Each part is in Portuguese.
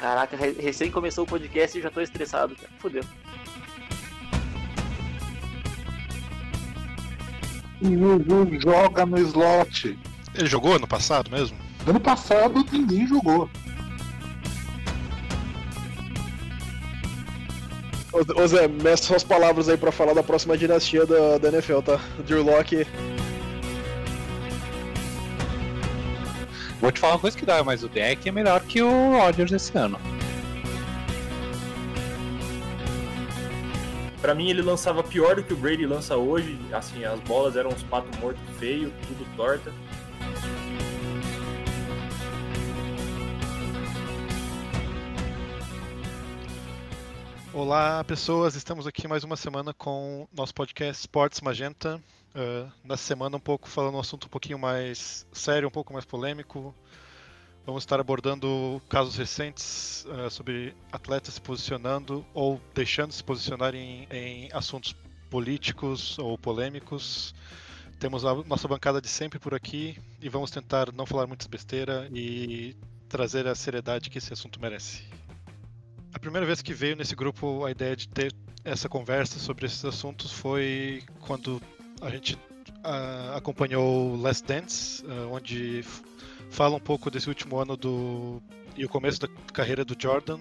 Caraca, recém começou o podcast e já tô estressado, cara. Fudeu. Ninguém joga no slot. Ele jogou ano passado mesmo? Ano passado ninguém jogou. Ô Zé, meça suas palavras aí pra falar da próxima dinastia da, da NFL, tá? Drew Locke. Vou te falar uma coisa que dá, mas o deck é melhor que o Rodgers esse ano. Pra mim ele lançava pior do que o Brady lança hoje. Assim, as bolas eram uns patos mortos feio, tudo torta. Olá, pessoas. Estamos aqui mais uma semana com nosso podcast Sports Magenta. Uh, nessa semana, um pouco falando um assunto um pouquinho mais sério, um pouco mais polêmico. Vamos estar abordando casos recentes uh, sobre atletas se posicionando ou deixando de se posicionar em, em assuntos políticos ou polêmicos. Temos a nossa bancada de sempre por aqui e vamos tentar não falar muitas besteira e trazer a seriedade que esse assunto merece. A primeira vez que veio nesse grupo a ideia de ter essa conversa sobre esses assuntos foi quando a gente uh, acompanhou Last Dance, uh, onde fala um pouco desse último ano do e o começo da carreira do Jordan,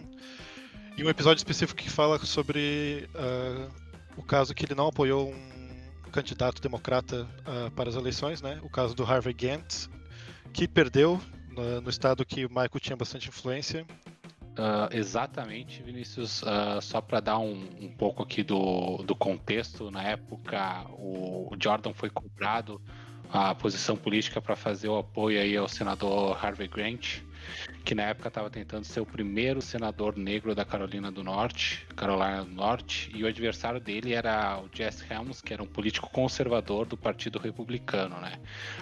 e um episódio específico que fala sobre uh, o caso que ele não apoiou um candidato democrata para as eleições, né? O caso do Harvey Gantt, que perdeu no, no estado que o Michael tinha bastante influência Uh, exatamente, Vinícius. Uh, só para dar um, um, pouco aqui do, do contexto, na época o, o Jordan foi comprado a posição política para fazer o apoio aí ao senador Harvey Grant que na época estava tentando ser o primeiro senador negro da Carolina do Norte, Carolina do Norte, e o adversário dele era o Jesse Helms, que era um político conservador do Partido Republicano, né?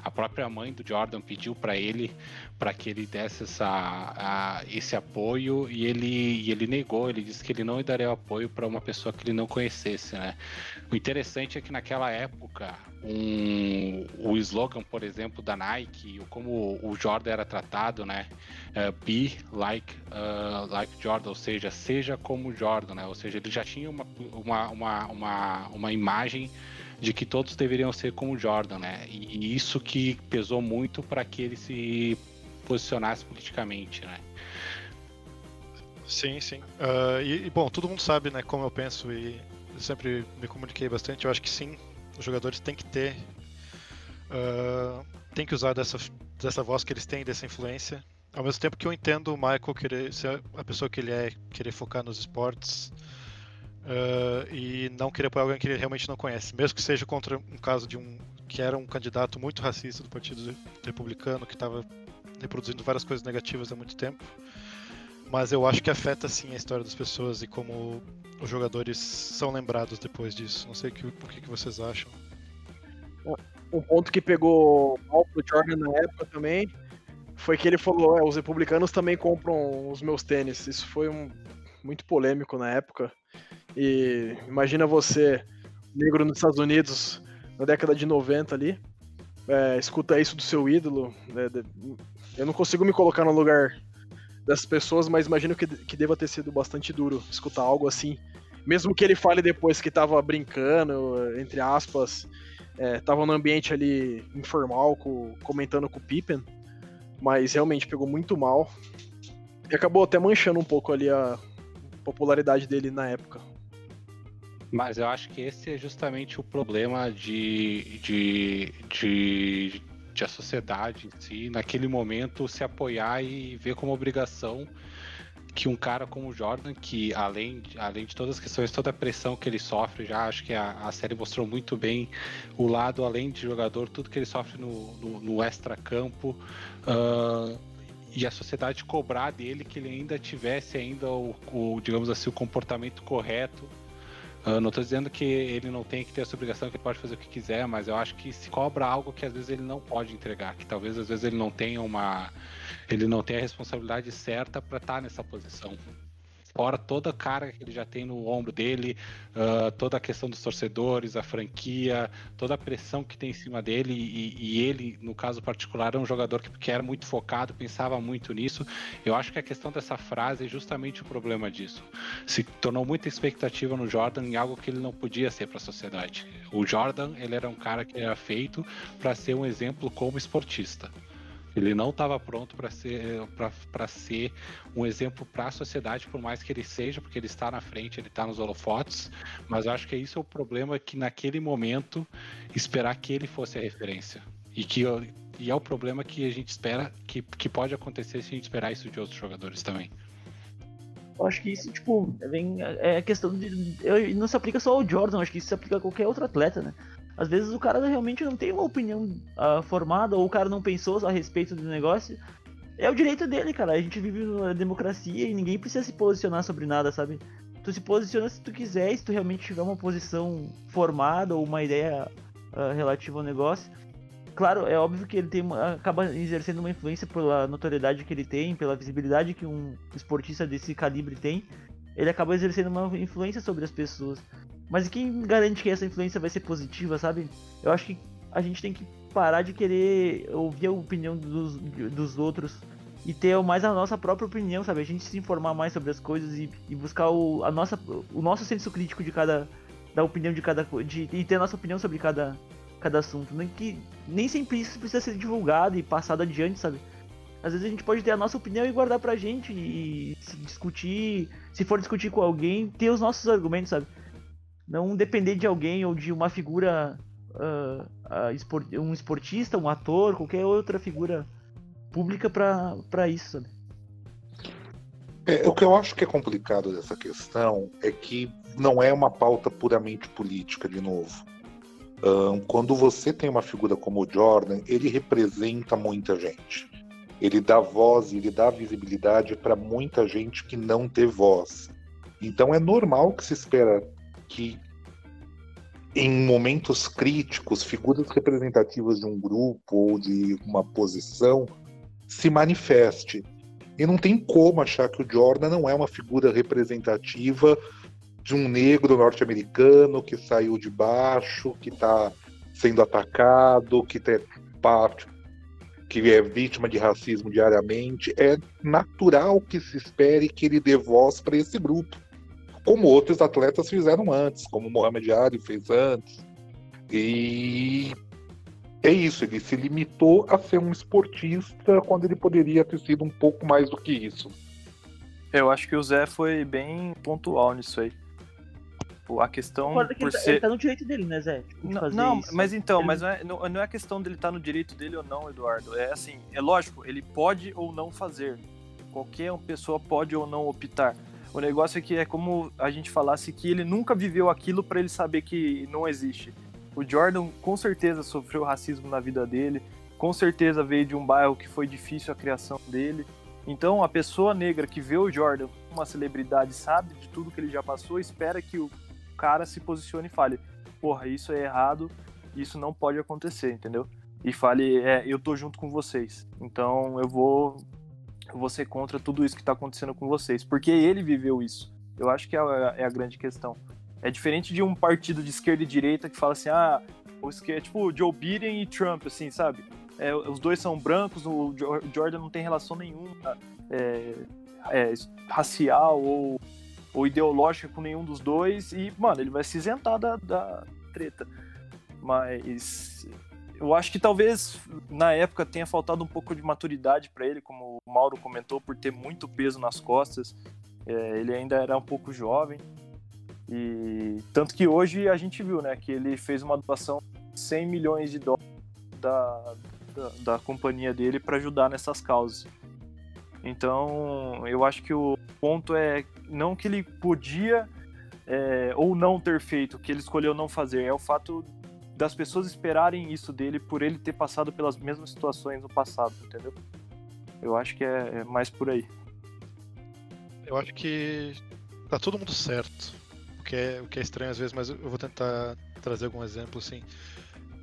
A própria mãe do Jordan pediu para ele para que ele desse essa, a, esse apoio e ele, e ele negou, ele disse que ele não daria apoio para uma pessoa que ele não conhecesse, né? O interessante é que naquela época um, o slogan, por exemplo, da Nike, como o Jordan era tratado, né? Uh, be like, uh, like Jordan, ou seja, seja como Jordan, né? Ou seja, ele já tinha uma, uma, uma, uma, uma imagem de que todos deveriam ser como Jordan, né? E, e isso que pesou muito para que ele se posicionasse politicamente, né? Sim, sim. Uh, e, e, bom, todo mundo sabe, né, como eu penso e sempre me comuniquei bastante. Eu acho que sim, os jogadores têm que ter, uh, tem que usar dessa, dessa voz que eles têm, dessa influência. Ao mesmo tempo que eu entendo o Michael querer ser a pessoa que ele é, querer focar nos esportes uh, e não querer apoiar alguém que ele realmente não conhece, mesmo que seja contra um caso de um que era um candidato muito racista do Partido Republicano que estava reproduzindo várias coisas negativas há muito tempo. Mas eu acho que afeta sim a história das pessoas e como os jogadores são lembrados depois disso. Não sei o que, que vocês acham. Um ponto que pegou mal pro Jordan na época também foi que ele falou: é, os republicanos também compram os meus tênis. Isso foi um, muito polêmico na época. E imagina você, negro nos Estados Unidos, na década de 90 ali, é, escuta isso do seu ídolo. Né, eu não consigo me colocar no lugar dessas pessoas, mas imagino que, que deva ter sido bastante duro escutar algo assim. Mesmo que ele fale depois que tava brincando, entre aspas, é, tava no ambiente ali informal, com, comentando com o Pippen, mas realmente pegou muito mal. E acabou até manchando um pouco ali a popularidade dele na época. Mas eu acho que esse é justamente o problema de, de, de de a sociedade em si, naquele momento, se apoiar e ver como obrigação que um cara como o Jordan, que além, além de todas as questões, toda a pressão que ele sofre, já acho que a, a série mostrou muito bem o lado, além de jogador, tudo que ele sofre no, no, no extra-campo. Uh, e a sociedade cobrar dele que ele ainda tivesse ainda o, o digamos assim, o comportamento correto Uh, não estou dizendo que ele não tem que ter essa obrigação, que ele pode fazer o que quiser, mas eu acho que se cobra algo que às vezes ele não pode entregar, que talvez às vezes ele não tenha uma. ele não tenha a responsabilidade certa para estar tá nessa posição. Fora toda a carga que ele já tem no ombro dele, uh, toda a questão dos torcedores, a franquia, toda a pressão que tem em cima dele. E, e ele, no caso particular, é um jogador que, que, era muito focado, pensava muito nisso. Eu acho que a questão dessa frase é justamente o problema disso. Se tornou muita expectativa no Jordan em algo que ele não podia ser para a sociedade. O Jordan, ele era um cara que era feito para ser um exemplo como esportista. Ele não estava pronto para ser, para ser um exemplo para a sociedade, por mais que ele seja, porque ele está na frente, ele está nos holofotes. Mas eu acho que isso é o problema que naquele momento esperar que ele fosse a referência e que e é o problema que a gente espera que, que pode acontecer se a gente esperar isso de outros jogadores também. Eu acho que isso, tipo, vem, é questão de. Não se aplica só ao Jordan, acho que isso se aplica a qualquer outro atleta, né? Às vezes o cara realmente não tem uma opinião uh, formada, ou o cara não pensou a respeito do negócio. É o direito dele, cara. A gente vive numa democracia e ninguém precisa se posicionar sobre nada, sabe? Tu se posiciona se tu quiser, se tu realmente tiver uma posição formada ou uma ideia uh, relativa ao negócio. Claro, é óbvio que ele tem acaba exercendo uma influência pela notoriedade que ele tem, pela visibilidade que um esportista desse calibre tem. Ele acaba exercendo uma influência sobre as pessoas. Mas quem garante que essa influência vai ser positiva, sabe? Eu acho que a gente tem que parar de querer ouvir a opinião dos, dos outros e ter mais a nossa própria opinião, sabe? A gente se informar mais sobre as coisas e, e buscar o, a nossa, o nosso senso crítico de cada. da opinião de cada de, e ter a nossa opinião sobre cada, cada assunto. Nem, que, nem sempre isso precisa ser divulgado e passado adiante, sabe? Às vezes a gente pode ter a nossa opinião e guardar pra gente e se discutir, se for discutir com alguém, ter os nossos argumentos, sabe? Não depender de alguém ou de uma figura, uh, uh, um esportista, um ator, qualquer outra figura pública para isso. Sabe? É, o que eu acho que é complicado dessa questão é que não é uma pauta puramente política, de novo. Um, quando você tem uma figura como o Jordan, ele representa muita gente. Ele dá voz, ele dá visibilidade para muita gente que não tem voz. Então é normal que se espera que em momentos críticos, figuras representativas de um grupo ou de uma posição se manifeste. E não tem como achar que o Jordan não é uma figura representativa de um negro norte-americano que saiu de baixo, que está sendo atacado, que tem parte que é vítima de racismo diariamente. É natural que se espere que ele dê voz para esse grupo como outros atletas fizeram antes, como o Mohamed Ali fez antes. E é isso, ele se limitou a ser um esportista quando ele poderia ter sido um pouco mais do que isso. Eu acho que o Zé foi bem pontual nisso aí. A questão por ele tá, ser... ele tá no direito dele, né, Zé? Tipo, não, não mas então, ele... mas não é, não, não é questão dele estar tá no direito dele ou não, Eduardo. É assim, é lógico, ele pode ou não fazer. Qualquer pessoa pode ou não optar. O negócio é que é como a gente falasse que ele nunca viveu aquilo para ele saber que não existe. O Jordan com certeza sofreu racismo na vida dele, com certeza veio de um bairro que foi difícil a criação dele. Então a pessoa negra que vê o Jordan uma celebridade, sabe de tudo que ele já passou, espera que o cara se posicione e fale: porra, isso é errado, isso não pode acontecer, entendeu? E fale: é, eu tô junto com vocês, então eu vou você contra tudo isso que está acontecendo com vocês, porque ele viveu isso. Eu acho que é a, é a, grande questão. É diferente de um partido de esquerda e direita que fala assim, ah, é tipo Joe Biden e Trump, assim, sabe? É, os dois são brancos, o Jordan não tem relação nenhuma é, é, racial ou, ou ideológica com nenhum dos dois e, mano, ele vai se isentar da, da treta. Mas eu acho que talvez na época tenha faltado um pouco de maturidade para ele, como o Mauro comentou, por ter muito peso nas costas. É, ele ainda era um pouco jovem. E tanto que hoje a gente viu, né, que ele fez uma doação de 100 milhões de dólares da, da, da companhia dele para ajudar nessas causas. Então, eu acho que o ponto é não que ele podia é, ou não ter feito, que ele escolheu não fazer, é o fato das pessoas esperarem isso dele por ele ter passado pelas mesmas situações no passado, entendeu? Eu acho que é, é mais por aí. Eu acho que tá todo mundo certo. O que é, o que é estranho às vezes, mas eu vou tentar trazer algum exemplo assim.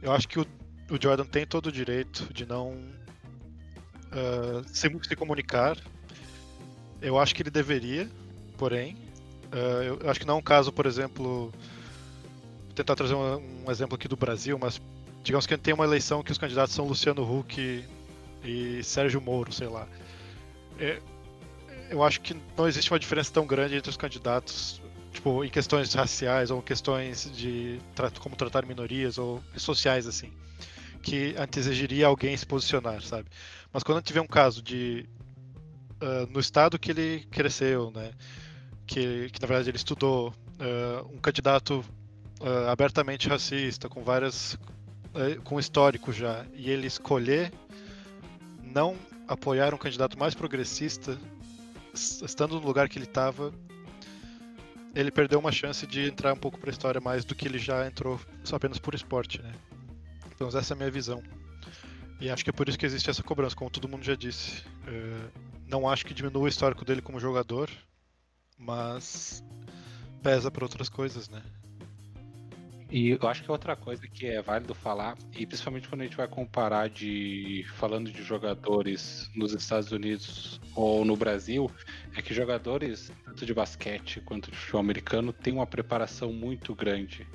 Eu acho que o, o Jordan tem todo o direito de não uh, se, se comunicar. Eu acho que ele deveria, porém, uh, eu acho que não é um caso, por exemplo, tentar trazer um, um, exemplo aqui do Brasil, mas digamos que tem uma eleição que os candidatos são Luciano Huck e Sérgio Moro, sei lá. É, eu acho que não existe uma diferença tão grande entre os candidatos, tipo, em questões raciais ou questões de como tratar minorias ou sociais assim, que antes exigiria alguém se posicionar, sabe? Mas quando tiver um caso de uh, no estado que ele cresceu, né, que, que na verdade ele estudou, uh, um candidato uh, abertamente racista, com várias com histórico já, e ele escolher não apoiar um candidato mais progressista estando no lugar que ele estava, ele perdeu uma chance de entrar um pouco para a história mais do que ele já entrou só apenas por esporte, né? Então essa é a minha visão. E acho que é por isso que existe essa cobrança, como todo mundo já disse. Uh, não acho que diminua o histórico dele como jogador, mas pesa para outras coisas, né? E eu acho que outra coisa que é válido falar, e principalmente quando a gente vai comparar de falando de jogadores nos Estados Unidos ou no Brasil, é que jogadores tanto de basquete quanto de futebol americano têm uma preparação muito grande.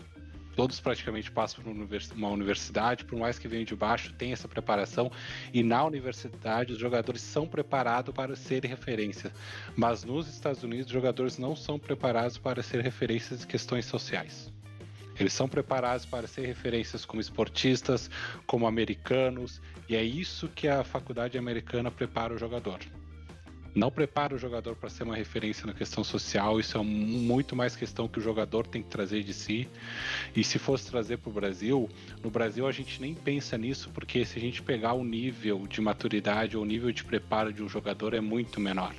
Todos praticamente passam por uma universidade, por mais que venham de baixo, tem essa preparação. E na universidade, os jogadores são preparados para serem referência. Mas nos Estados Unidos, os jogadores não são preparados para ser referências em questões sociais. Eles são preparados para ser referências como esportistas, como americanos, e é isso que a faculdade americana prepara o jogador. Não prepara o jogador para ser uma referência na questão social, isso é muito mais questão que o jogador tem que trazer de si. E se fosse trazer para o Brasil, no Brasil a gente nem pensa nisso, porque se a gente pegar o nível de maturidade ou o nível de preparo de um jogador é muito menor.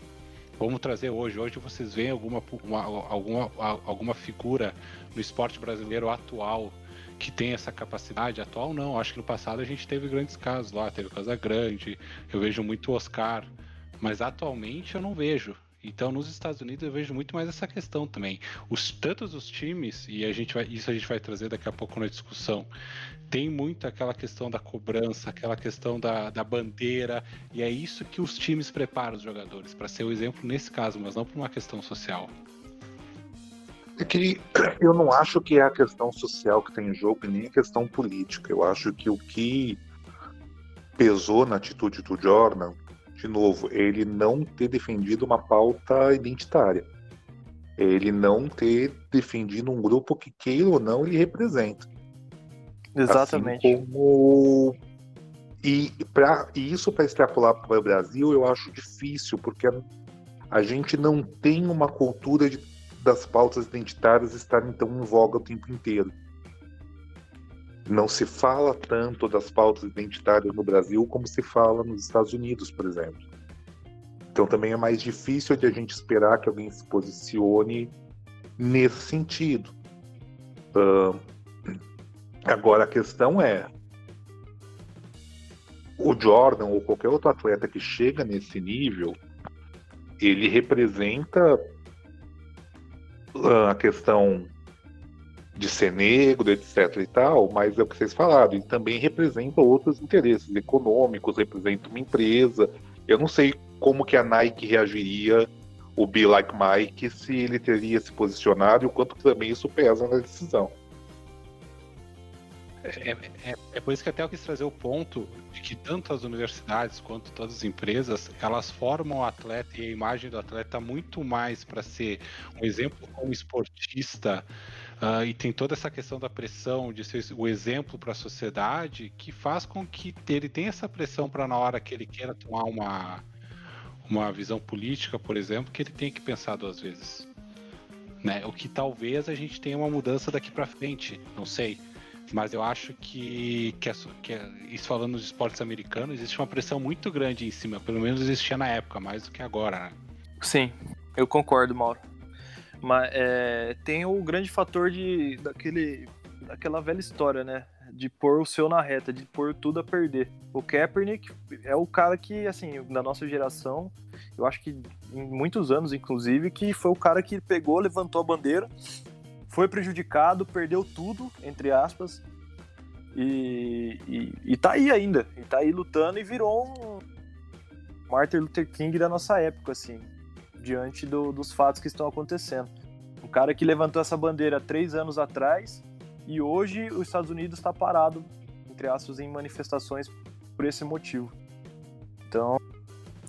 Vamos trazer hoje. Hoje vocês veem alguma, uma, alguma, alguma figura no esporte brasileiro atual que tem essa capacidade? Atual não. Acho que no passado a gente teve grandes casos lá. Teve Casa Grande, eu vejo muito Oscar. Mas atualmente eu não vejo. Então, nos Estados Unidos eu vejo muito mais essa questão também. Os tantos os times e a gente vai, isso a gente vai trazer daqui a pouco na discussão. Tem muito aquela questão da cobrança, aquela questão da, da bandeira, e é isso que os times preparam os jogadores para ser o exemplo nesse caso, mas não por uma questão social. É que eu não acho que é a questão social que tem em jogo, nem a questão política. Eu acho que o que pesou na atitude do Jordan de novo, ele não ter defendido uma pauta identitária. Ele não ter defendido um grupo que, queira ou não, ele representa. Exatamente. Assim como... E, pra, e isso para extrapolar para o Brasil eu acho difícil, porque a, a gente não tem uma cultura de, das pautas identitárias estarem tão em voga o tempo inteiro. Não se fala tanto das pautas identitárias no Brasil como se fala nos Estados Unidos, por exemplo. Então também é mais difícil de a gente esperar que alguém se posicione nesse sentido. Uh, agora a questão é o Jordan ou qualquer outro atleta que chega nesse nível, ele representa uh, a questão de ser negro, etc e tal, mas é o que vocês falaram, ele também representa outros interesses econômicos, representa uma empresa. Eu não sei como que a Nike reagiria, o Be Like Mike, se ele teria se posicionado e o quanto também isso pesa na decisão. É, é, é, por isso que até eu quis trazer o ponto de que tanto as universidades quanto todas as empresas, elas formam o atleta e a imagem do atleta muito mais para ser um exemplo como esportista, Uh, e tem toda essa questão da pressão de ser o exemplo para a sociedade que faz com que ele tenha essa pressão para na hora que ele queira tomar uma, uma visão política, por exemplo, que ele tenha que pensar duas vezes. Né? O que talvez a gente tenha uma mudança daqui para frente, não sei. Mas eu acho que, que, é, que é, isso falando dos esportes americanos, existe uma pressão muito grande em cima. Pelo menos existia na época, mais do que agora. Né? Sim, eu concordo, Mauro. Mas é, tem o grande fator de daquele, daquela velha história, né? De pôr o seu na reta, de pôr tudo a perder. O Kaepernick é o cara que, assim, na nossa geração, eu acho que em muitos anos, inclusive, que foi o cara que pegou, levantou a bandeira, foi prejudicado, perdeu tudo, entre aspas, e, e, e tá aí ainda. E tá aí lutando e virou um Martin Luther King da nossa época, assim. Diante do, dos fatos que estão acontecendo. Um cara que levantou essa bandeira três anos atrás e hoje os Estados Unidos está parado, entre aspas, em manifestações por esse motivo. Então,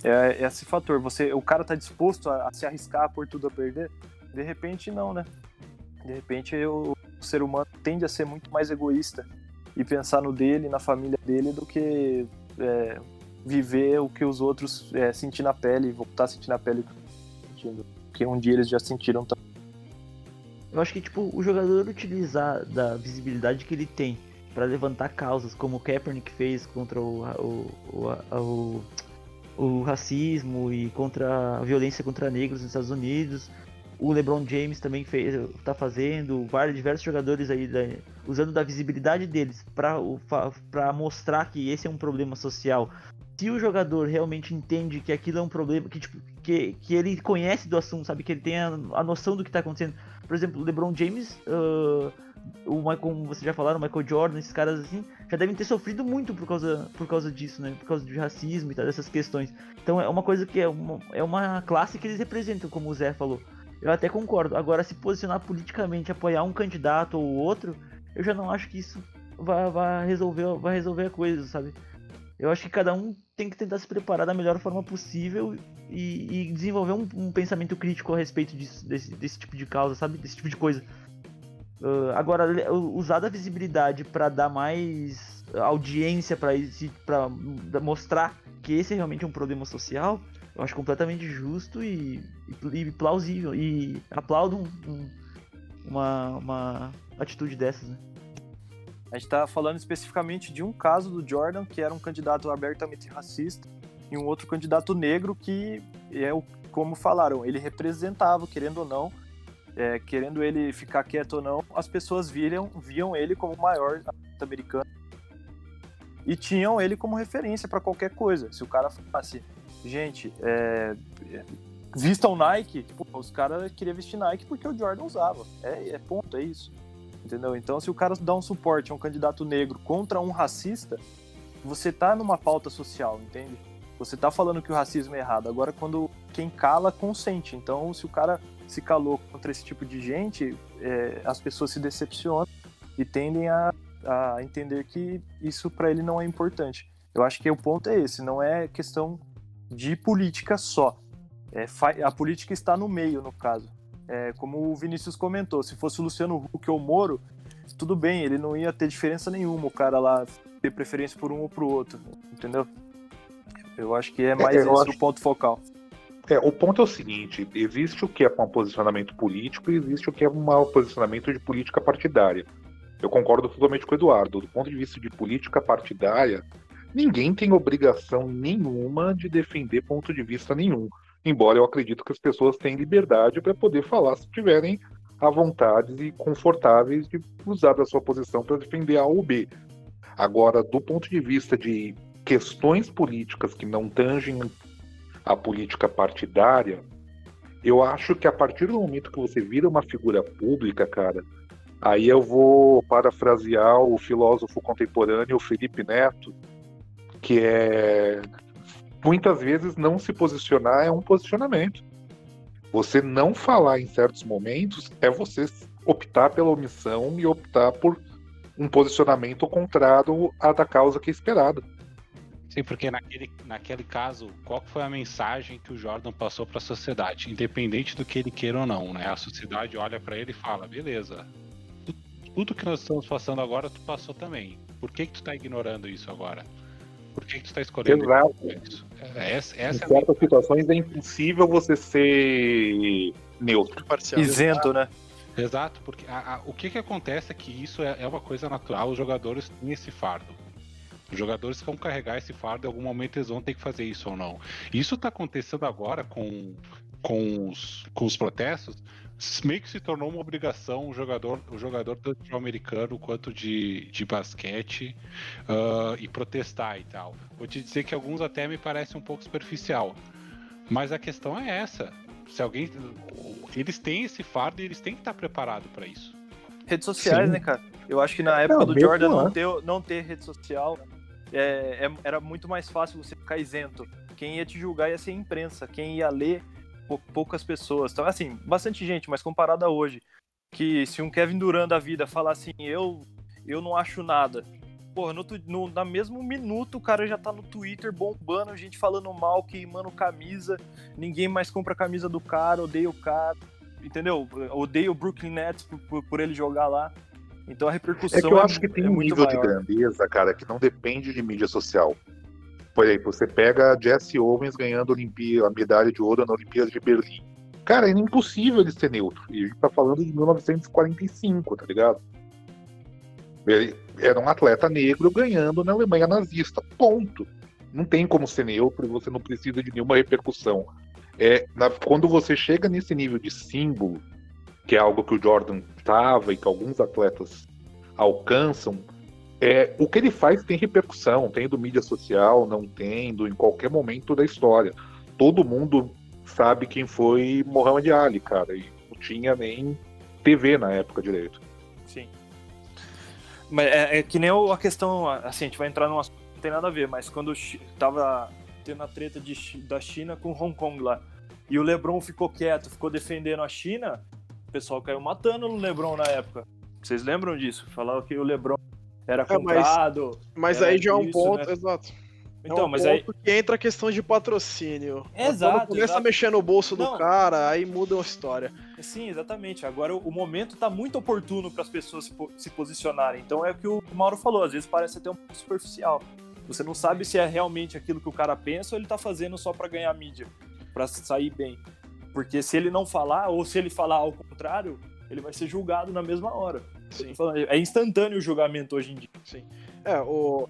é, é esse fator. Você, o cara tá disposto a, a, se arriscar por tudo a perder? De repente, não, né? De repente, eu, o ser humano tende a ser muito mais egoísta e pensar no dele, na família dele, do que é, viver o que os outros é, sentir na pele, voltar a sentir na pele o que um dia eles já sentiram também. Eu acho que tipo o jogador utilizar da visibilidade que ele tem para levantar causas, como o Kaepernick fez contra o, o, o, o racismo e contra a violência contra negros nos Estados Unidos, o LeBron James também fez, tá fazendo, vários diversos jogadores aí da, usando da visibilidade deles para mostrar que esse é um problema social. Se o jogador realmente entende que aquilo é um problema, que, tipo, que, que ele conhece do assunto, sabe, que ele tem a, a noção do que está acontecendo. Por exemplo, o LeBron James, uh, o Michael, como vocês já falaram, o Michael Jordan, esses caras assim, já devem ter sofrido muito por causa, por causa disso, né? Por causa de racismo e tal, dessas questões. Então é uma coisa que é uma, é uma classe que eles representam, como o Zé falou. Eu até concordo. Agora, se posicionar politicamente, apoiar um candidato ou outro, eu já não acho que isso vai, vai, resolver, vai resolver a coisa, sabe? Eu acho que cada um tem que tentar se preparar da melhor forma possível e, e desenvolver um, um, pensamento crítico a respeito disso, desse, desse, tipo de causa, sabe? Desse tipo de coisa. Uh, agora, usar da visibilidade para dar mais audiência, para mostrar que esse é realmente um problema social, eu acho completamente justo e, e, plausível. E aplaudo um, um, uma, uma atitude dessas, né? A gente está falando especificamente de um caso do Jordan, que era um candidato abertamente racista, e um outro candidato negro que é o, como falaram, ele representava, querendo ou não, é, querendo ele ficar quieto ou não, as pessoas viam, viam ele como o maior americano e tinham ele como referência para qualquer coisa. Se o cara falasse, gente, é, vistam Nike, tipo, os caras queriam vestir Nike porque o Jordan usava. É, é ponto, é isso. Entendeu? Então, se o cara dá um suporte a um candidato negro contra um racista, você tá numa pauta social, entende? Você tá falando que o racismo é errado. Agora, quando quem cala, consente. Então, se o cara se calou contra esse tipo de gente, é, as pessoas se decepcionam e tendem a, a entender que isso para ele não é importante. Eu acho que o ponto é esse, não é questão de política só. É, a política está no meio, no caso. É, como o Vinícius comentou, se fosse o Luciano Huck ou o Moro, tudo bem, ele não ia ter diferença nenhuma, o cara lá ter preferência por um ou pro outro, entendeu? Eu acho que é mais é, esse acho... o ponto focal. É, o ponto é o seguinte: existe o que é um posicionamento político e existe o que é um posicionamento de política partidária. Eu concordo totalmente com o Eduardo. Do ponto de vista de política partidária, ninguém tem obrigação nenhuma de defender ponto de vista nenhum. Embora eu acredito que as pessoas têm liberdade para poder falar se tiverem à vontade e confortáveis de usar da sua posição para defender A ou B. Agora, do ponto de vista de questões políticas que não tangem a política partidária, eu acho que a partir do momento que você vira uma figura pública, cara, aí eu vou parafrasear o filósofo contemporâneo Felipe Neto, que é muitas vezes não se posicionar é um posicionamento. Você não falar em certos momentos é você optar pela omissão e optar por um posicionamento contrário à da causa que é esperada. Sim, porque naquele, naquele caso, qual foi a mensagem que o Jordan passou para a sociedade? Independente do que ele queira ou não, né? A sociedade olha para ele e fala: beleza, tudo que nós estamos passando agora, tu passou também. Por que, que tu está ignorando isso agora? Por que, que tu está escolhendo Exato. isso? É, essa, essa em é certas situações é impossível você ser neutro. Parcial. Isento, né? Exato, porque a, a, o que, que acontece é que isso é, é uma coisa natural, os jogadores têm esse fardo. Os jogadores vão carregar esse fardo, em algum momento eles vão ter que fazer isso ou não. Isso está acontecendo agora com, com, os, com os protestos, meio que se tornou uma obrigação o jogador, o jogador tanto de americano quanto de, de basquete uh, e protestar e tal. Vou te dizer que alguns até me parecem um pouco superficial. Mas a questão é essa. Se alguém. Eles têm esse fardo e eles têm que estar preparados para isso. Redes sociais, Sim. né, cara? Eu acho que na época não, do Jordan não ter, não ter rede social é, é, era muito mais fácil você ficar isento. Quem ia te julgar ia ser a imprensa. Quem ia ler poucas pessoas. Então, assim, bastante gente, mas comparado a hoje, que se um Kevin Durant da vida falar assim, eu, eu não acho nada. Porra, no, no, na mesmo minuto o cara já tá no Twitter bombando, gente falando mal, queimando camisa, ninguém mais compra a camisa do cara, odeia o cara, entendeu? Odeia o Brooklyn Nets por, por, por ele jogar lá. Então a repercussão É que eu acho que tem é um nível de maior. grandeza, cara, que não depende de mídia social. Por exemplo, você pega Jesse Owens ganhando a, Olimpí- a medalha de ouro na Olimpíada de Berlim. Cara, é impossível ele ser neutro. E a gente tá falando de 1945, tá ligado? Ele era um atleta negro ganhando na Alemanha nazista. Ponto. Não tem como ser neutro você não precisa de nenhuma repercussão. É, na- quando você chega nesse nível de símbolo, que é algo que o Jordan estava e que alguns atletas alcançam, é, o que ele faz tem repercussão, tem do mídia social, não tendo, em qualquer momento da história. Todo mundo sabe quem foi Muhammad Ali, cara, e não tinha nem TV na época direito. Sim. Mas é, é que nem o- a questão, assim, a gente vai entrar num assunto não tem nada a ver, mas quando tava tendo a treta de da China com Hong Kong lá, e o LeBron ficou quieto, ficou defendendo a China, o pessoal caiu matando no LeBron na época. Vocês lembram disso? Falavam que o LeBron era É, mas- comprado. Mas Era aí já é um isso, ponto, né? exato. Então, é um mas ponto aí. que entra a questão de patrocínio. Exato, Quando começa exato. a mexer no bolso do Não. cara, aí muda a história. Sim, exatamente. Agora o o momento tá muito oportuno para as pessoas se, po- se posicionarem. Então é o que o Mauro falou, às vezes parece até um pouco superficial. Você não sabe se é realmente aquilo que o cara pensa ou ele tá fazendo só para ganhar mídia, para sair bem. Porque se ele não falar, ou se ele falar ao contrário, ele vai ser julgado na mesma hora. Sim. É instantâneo o julgamento hoje em dia. É, o,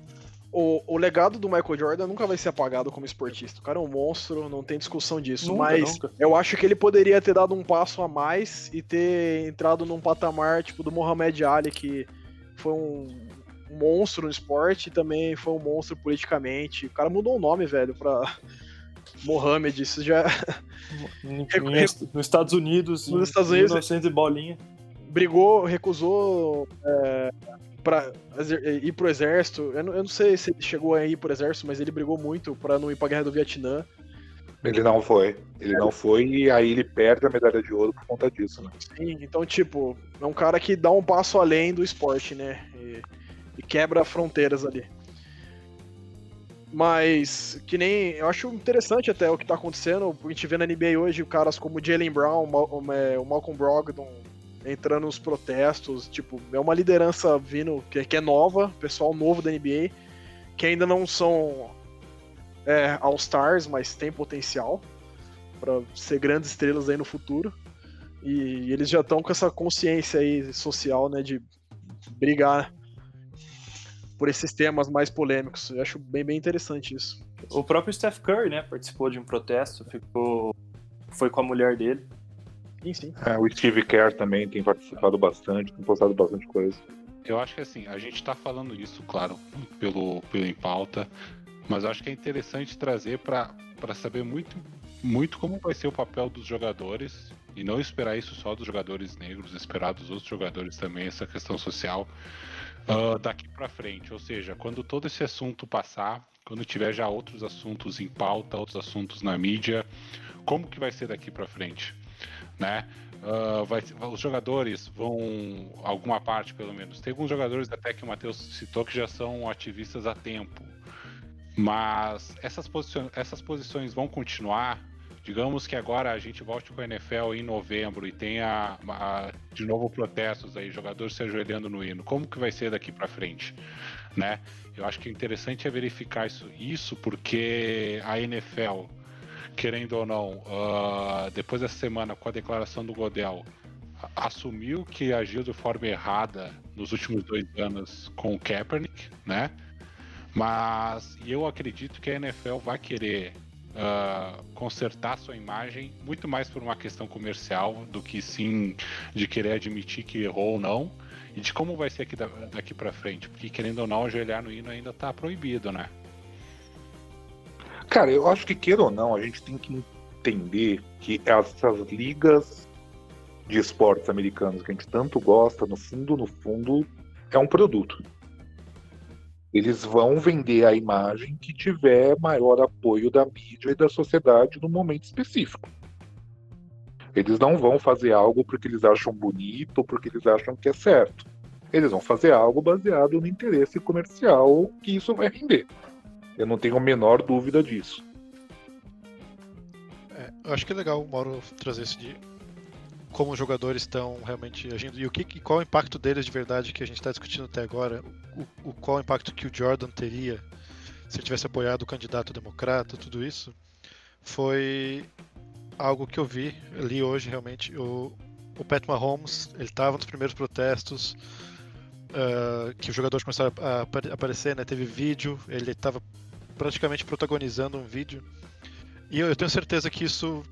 o, o legado do Michael Jordan nunca vai ser apagado como esportista. O cara é um monstro, não tem discussão disso. Nunca, mas nunca. eu acho que ele poderia ter dado um passo a mais e ter entrado num patamar tipo do Muhammad Ali, que foi um, monstro no esporte e também foi um monstro politicamente. O cara mudou o nome, velho, pra Mohamed. Isso já em- nos Estados Unidos, Nos Estados Unidos- 1900 e bolinha. Brigou, recusou é, exer- ir pro exército. Eu não, eu não sei se ele chegou a ir pro exército, mas ele brigou muito pra não ir pra guerra do Vietnã. Ele não foi. Ele não foi e aí ele perde a medalha de ouro por conta disso, né? Sim, então, tipo, é um cara que dá um passo além do esporte, né? E, e quebra fronteiras ali. Mas, que nem. Eu acho interessante até o que tá acontecendo. A gente vê na NBA hoje caras como Jalen Brown, é, o Malcolm Brogdon entrando nos protestos. Tipo, é uma liderança vindo que, que é nova, pessoal novo da NBA, que ainda não são é, All-Stars, mas tem potencial para ser grandes estrelas aí no futuro. E eles já estão com essa consciência aí social, né, de brigar por esses temas mais polêmicos. Eu acho bem, bem interessante isso. O próprio Steph Curry, né, participou de um protesto, ficou foi com a mulher dele. Sim, sim. É, o Steve Kerr também tem participado bastante, tem postado bastante coisa. Eu acho que assim, a gente tá falando isso, claro, pelo, pelo em pauta, mas eu acho que é interessante trazer para saber muito, muito como vai ser o papel dos jogadores e não esperar isso só dos jogadores negros, esperar dos outros jogadores também, essa questão social ah, daqui para frente. Ou seja, quando todo esse assunto passar, quando tiver já outros assuntos em pauta, outros assuntos na mídia, como que vai ser daqui para frente, né? Ah, vai- os jogadores vão, alguma parte pelo menos. Tem alguns jogadores até que o Matheus citou que já são ativistas há tempo. Mas essas, posicion- essas posições vão continuar. Digamos que agora a gente volte com a NFL em novembro e tenha a- de novo protestos aí, jogadores se ajoelhando no hino. Como que vai ser daqui para frente, né? Eu acho que o interessante é verificar isso, isso porque a NFL, querendo ou não, ah, depois dessa semana com a declaração do Godel, assumiu que agiu de forma errada nos últimos dois anos com o Kaepernick, né? Mas eu acredito que a NFL vai querer ah, consertar sua imagem muito mais por uma questão comercial do que sim de querer admitir que errou ou não e de como vai ser aqui da- daqui para frente, porque querendo ou não ajoelhar no hino ainda tá proibido, né? Cara, eu acho que queira ou não, a gente tem que entender que essas ligas de esportes americanos que a gente tanto gosta, no fundo, no fundo, é um produto. Eles vão vender a imagem que tiver maior apoio da mídia e da sociedade no momento específico. Eles não vão fazer algo porque eles acham bonito porque eles acham que é certo. Eles vão fazer algo baseado no interesse comercial que isso vai render. Eu não tenho a menor dúvida disso. É, eu acho que é legal o Mauro trazer isso de como os jogadores estão realmente agindo e o que, qual o impacto deles de verdade que a gente está discutindo até agora, o, o, qual o impacto que o Jordan teria se ele tivesse apoiado o candidato democrata, tudo isso, foi algo que eu vi, li hoje realmente. O, o Pat Mahomes, ele estava nos primeiros protestos, uh, que os jogadores começaram a, aparecer, né? Teve vídeo, ele estava praticamente protagonizando um vídeo. E eu, eu, tenho certeza que isso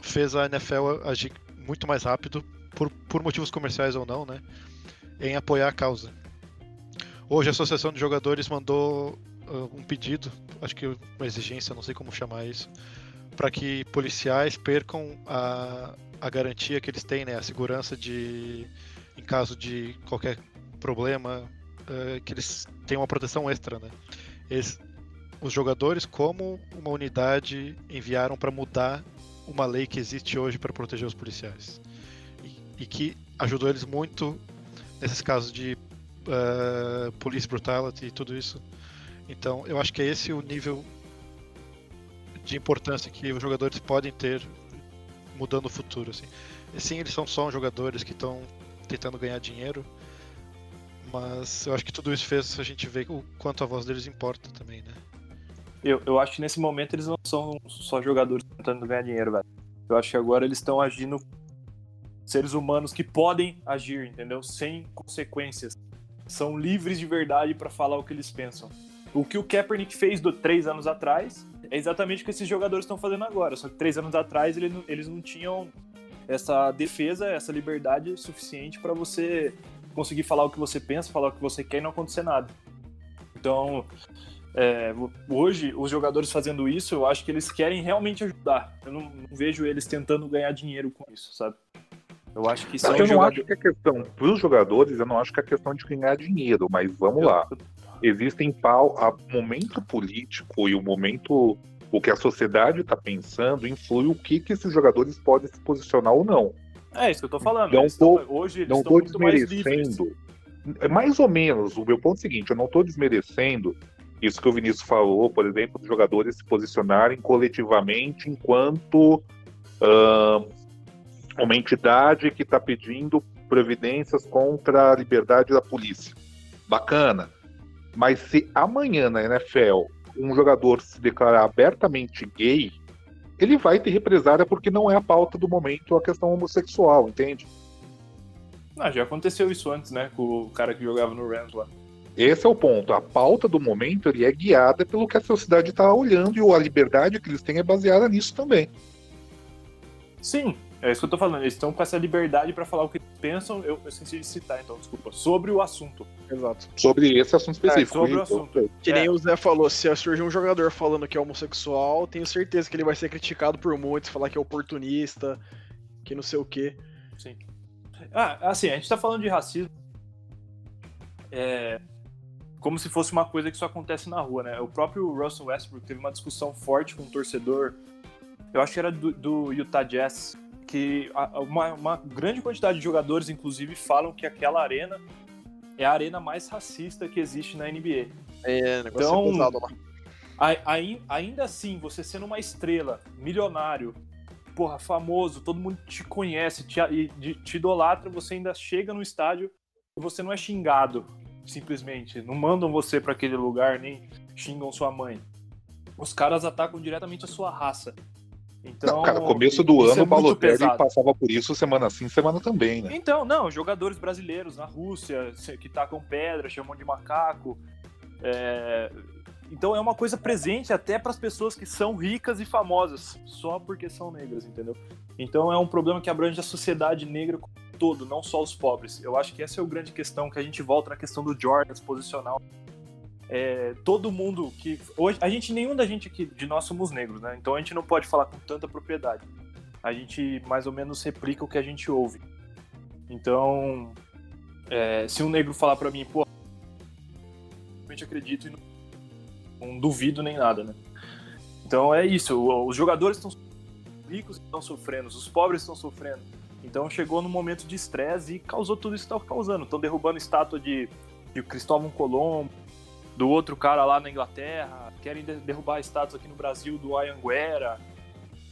fez a NFL agir muito mais rápido, por, por motivos comerciais ou não, né? Em apoiar a causa. Hoje a Associação de Jogadores mandou uh, um pedido, acho que uma exigência, não sei como chamar isso, para que policiais percam a, a garantia que eles têm, né? A segurança de, em caso de qualquer problema, uh, que eles tenham uma proteção extra, né? Eles, os jogadores, como uma unidade, enviaram para mudar uma lei que existe hoje para proteger os policiais e, e, que ajudou eles muito nesses casos de uh, police brutality e tudo isso. Então, eu acho que é esse o nível de importância que os jogadores podem ter mudando o futuro. Assim. E, sim, eles são só jogadores que estão tentando ganhar dinheiro, mas eu acho que tudo isso fez a gente ver o quanto a voz deles importa também, né? Eu, eu acho que nesse momento eles não são só jogadores tentando ganhar dinheiro, velho. Eu acho que agora eles estão agindo seres humanos que podem agir, entendeu? Sem consequências. São livres de verdade para falar o que eles pensam. O que o Kaepernick fez do, três anos atrás é exatamente o que esses jogadores estão fazendo agora. Só que três anos atrás ele, eles não tinham essa defesa, essa liberdade suficiente para você conseguir falar o que você pensa, falar o que você quer e não acontecer nada. Então, é, hoje, os jogadores fazendo isso, eu acho que eles querem realmente ajudar. Eu não, não vejo eles tentando ganhar dinheiro com isso, sabe? Eu acho que são eu não acho que a questão para os jogadores, eu não acho que é a questão de ganhar dinheiro, mas vamos eu, lá. Existem pau, a momento político e o momento o que a sociedade está pensando influi o que, que esses jogadores podem se posicionar ou não. É isso que eu estou falando. Não tô, estão, hoje eles não estou desmerecendo. Mais, é mais ou menos. O meu ponto é o seguinte: eu não estou desmerecendo isso que o Vinícius falou, por exemplo, dos jogadores se posicionarem coletivamente enquanto uh, uma entidade que está pedindo providências contra a liberdade da polícia. Bacana. Mas se amanhã na NFL um jogador se declarar abertamente gay, ele vai ter represária porque não é a pauta do momento a questão homossexual, entende? Ah, já aconteceu isso antes, né? Com o cara que jogava no Rams lá. Esse é o ponto. A pauta do momento ele é guiada pelo que a sociedade está olhando e a liberdade que eles têm é baseada nisso também. Sim, é isso que eu tô falando. Eles estão com essa liberdade para falar o que pensam. Eu, eu esqueci de citar, então, desculpa. Sobre o assunto. Exato. Sobre esse assunto específico. É, sobre o assunto. Que nem é. o Zé falou, se surgir um jogador falando que é homossexual, tenho certeza que ele vai ser criticado por muitos, falar que é oportunista, que não sei o quê. Sim. Ah, assim, a gente tá falando de racismo. É, como se fosse uma coisa que só acontece na rua, né? O próprio Russell Westbrook teve uma discussão forte com um torcedor, eu acho que era do, do Utah Jazz, que uma, uma, grande quantidade de jogadores, inclusive, falam que aquela arena é a arena mais racista que existe na NBA. É, negócio então, é pesado lá. ainda assim, você sendo uma estrela, milionário, porra, famoso, todo mundo te conhece, te, te idolatra, você ainda chega no estádio e você não é xingado simplesmente. Não mandam você para aquele lugar, nem xingam sua mãe. Os caras atacam diretamente a sua raça. Então, não, cara, começo do ano é o Paulo Terry passava por isso semana sim, semana também, né? Então, não, jogadores brasileiros na Rússia que tacam pedra, chamam de macaco. É... Então é uma coisa presente até para as pessoas que são ricas e famosas, só porque são negras, entendeu? Então é um problema que abrange a sociedade negra todo, não só os pobres. Eu acho que essa é a grande questão, que a gente volta na questão do Jordan posicional. É, todo mundo que. Hoje, a gente, nenhum da gente aqui, de nós somos negros, né? Então a gente não pode falar com tanta propriedade. A gente mais ou menos replica o que a gente ouve. Então, é, se um negro falar para mim, pô, realmente acredito e não, não duvido nem nada, né? Então é isso. Os jogadores estão ricos estão sofrendo, os pobres estão sofrendo. Então chegou num momento de estresse e causou tudo isso que está causando. Estão derrubando estátua de, de Cristóvão Colombo, do outro cara lá na Inglaterra, querem derrubar estátuas aqui no Brasil do Ayanguera.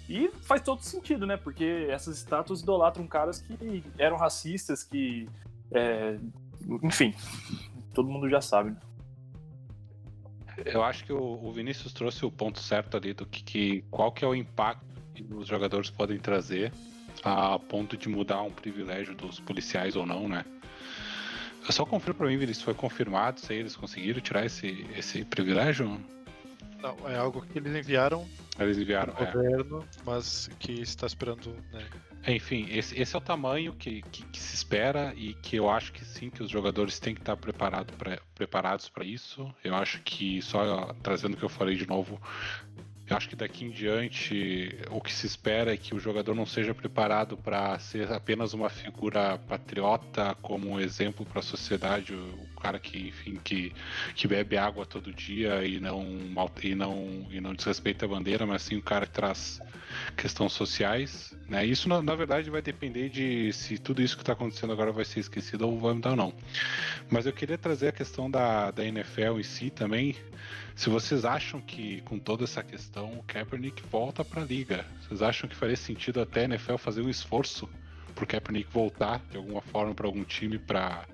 E faz todo sentido, né? Porque essas estátuas idolatram caras que eram racistas, que. É, enfim, todo mundo já sabe. Né? Eu acho que o, Vinícius trouxe o ponto certo ali do que, que qual que é o impacto que os jogadores podem trazer a ponto de mudar um privilégio dos policiais ou não, né? Só confiro para mim, Vinícius, foi confirmado se eles conseguiram tirar esse, esse privilégio? Não, é algo que eles enviaram. Eles enviaram, é. governo, mas que está esperando. Né? Enfim, esse, esse, é o tamanho que, que, que, se espera e que eu acho que sim, que os jogadores têm que estar preparado pra, preparados para isso. Eu acho que, só trazendo o que eu falei de novo, eu acho que daqui em diante o que se espera é que o jogador não seja preparado para ser apenas uma figura patriota, como um exemplo para a sociedade, o cara que, enfim, que, que bebe água todo dia e não, e não, e não desrespeita a bandeira, mas sim um cara que traz questões sociais. Né? Isso, na, na verdade, vai depender de se tudo isso que está acontecendo agora vai ser esquecido ou vai mudar ou não. Mas eu queria trazer a questão da, da NFL em si também. Se vocês acham que, com toda essa questão, o Kaepernick volta para a liga, vocês acham que faria sentido até a NFL fazer um esforço para o Kaepernick voltar de alguma forma para algum time para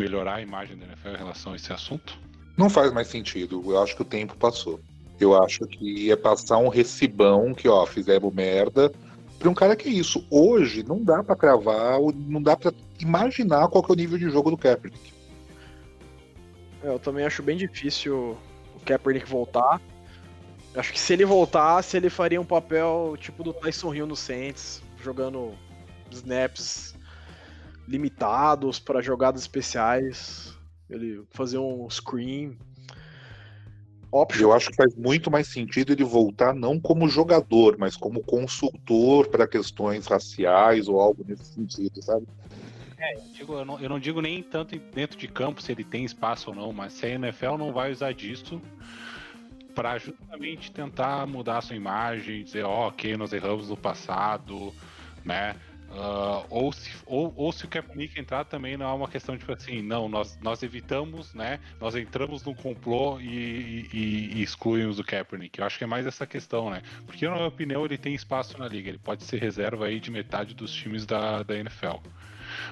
melhorar a imagem da NFL em relação a esse assunto? Não faz mais sentido. Eu acho que o tempo passou. Eu acho que ia passar um recibão que, ó, fizemos merda. Para um cara que é isso. Hoje não dá para cravar, não dá para imaginar qual é o nível de jogo do Kaepernick. É, eu também acho bem difícil o Kaepernick voltar. Acho que se ele voltasse, ele faria um papel tipo do Tyson Hill no Saints, jogando snaps limitados para jogadas especiais. Ele fazer um screen. Option. Eu acho que faz muito mais sentido ele voltar não como jogador, mas como consultor para questões raciais ou algo nesse sentido, sabe? É, eu, digo, eu, não, eu, não, digo nem tanto dentro de campo se ele tem espaço ou não, mas se a NFL não vai usar disso para justamente tentar mudar a sua imagem, dizer, ó, oh, ok, nós erramos no passado, né? Uh, ou, se, ou, ou se o Kaepernick entrar também não é uma questão tipo assim, não, nós, nós evitamos, né? Nós entramos no complô e, e, e, excluímos o Kaepernick. Eu acho que é mais essa questão, né? Porque na minha opinião ele tem espaço na liga, ele pode ser reserva aí de metade dos times da, da NFL.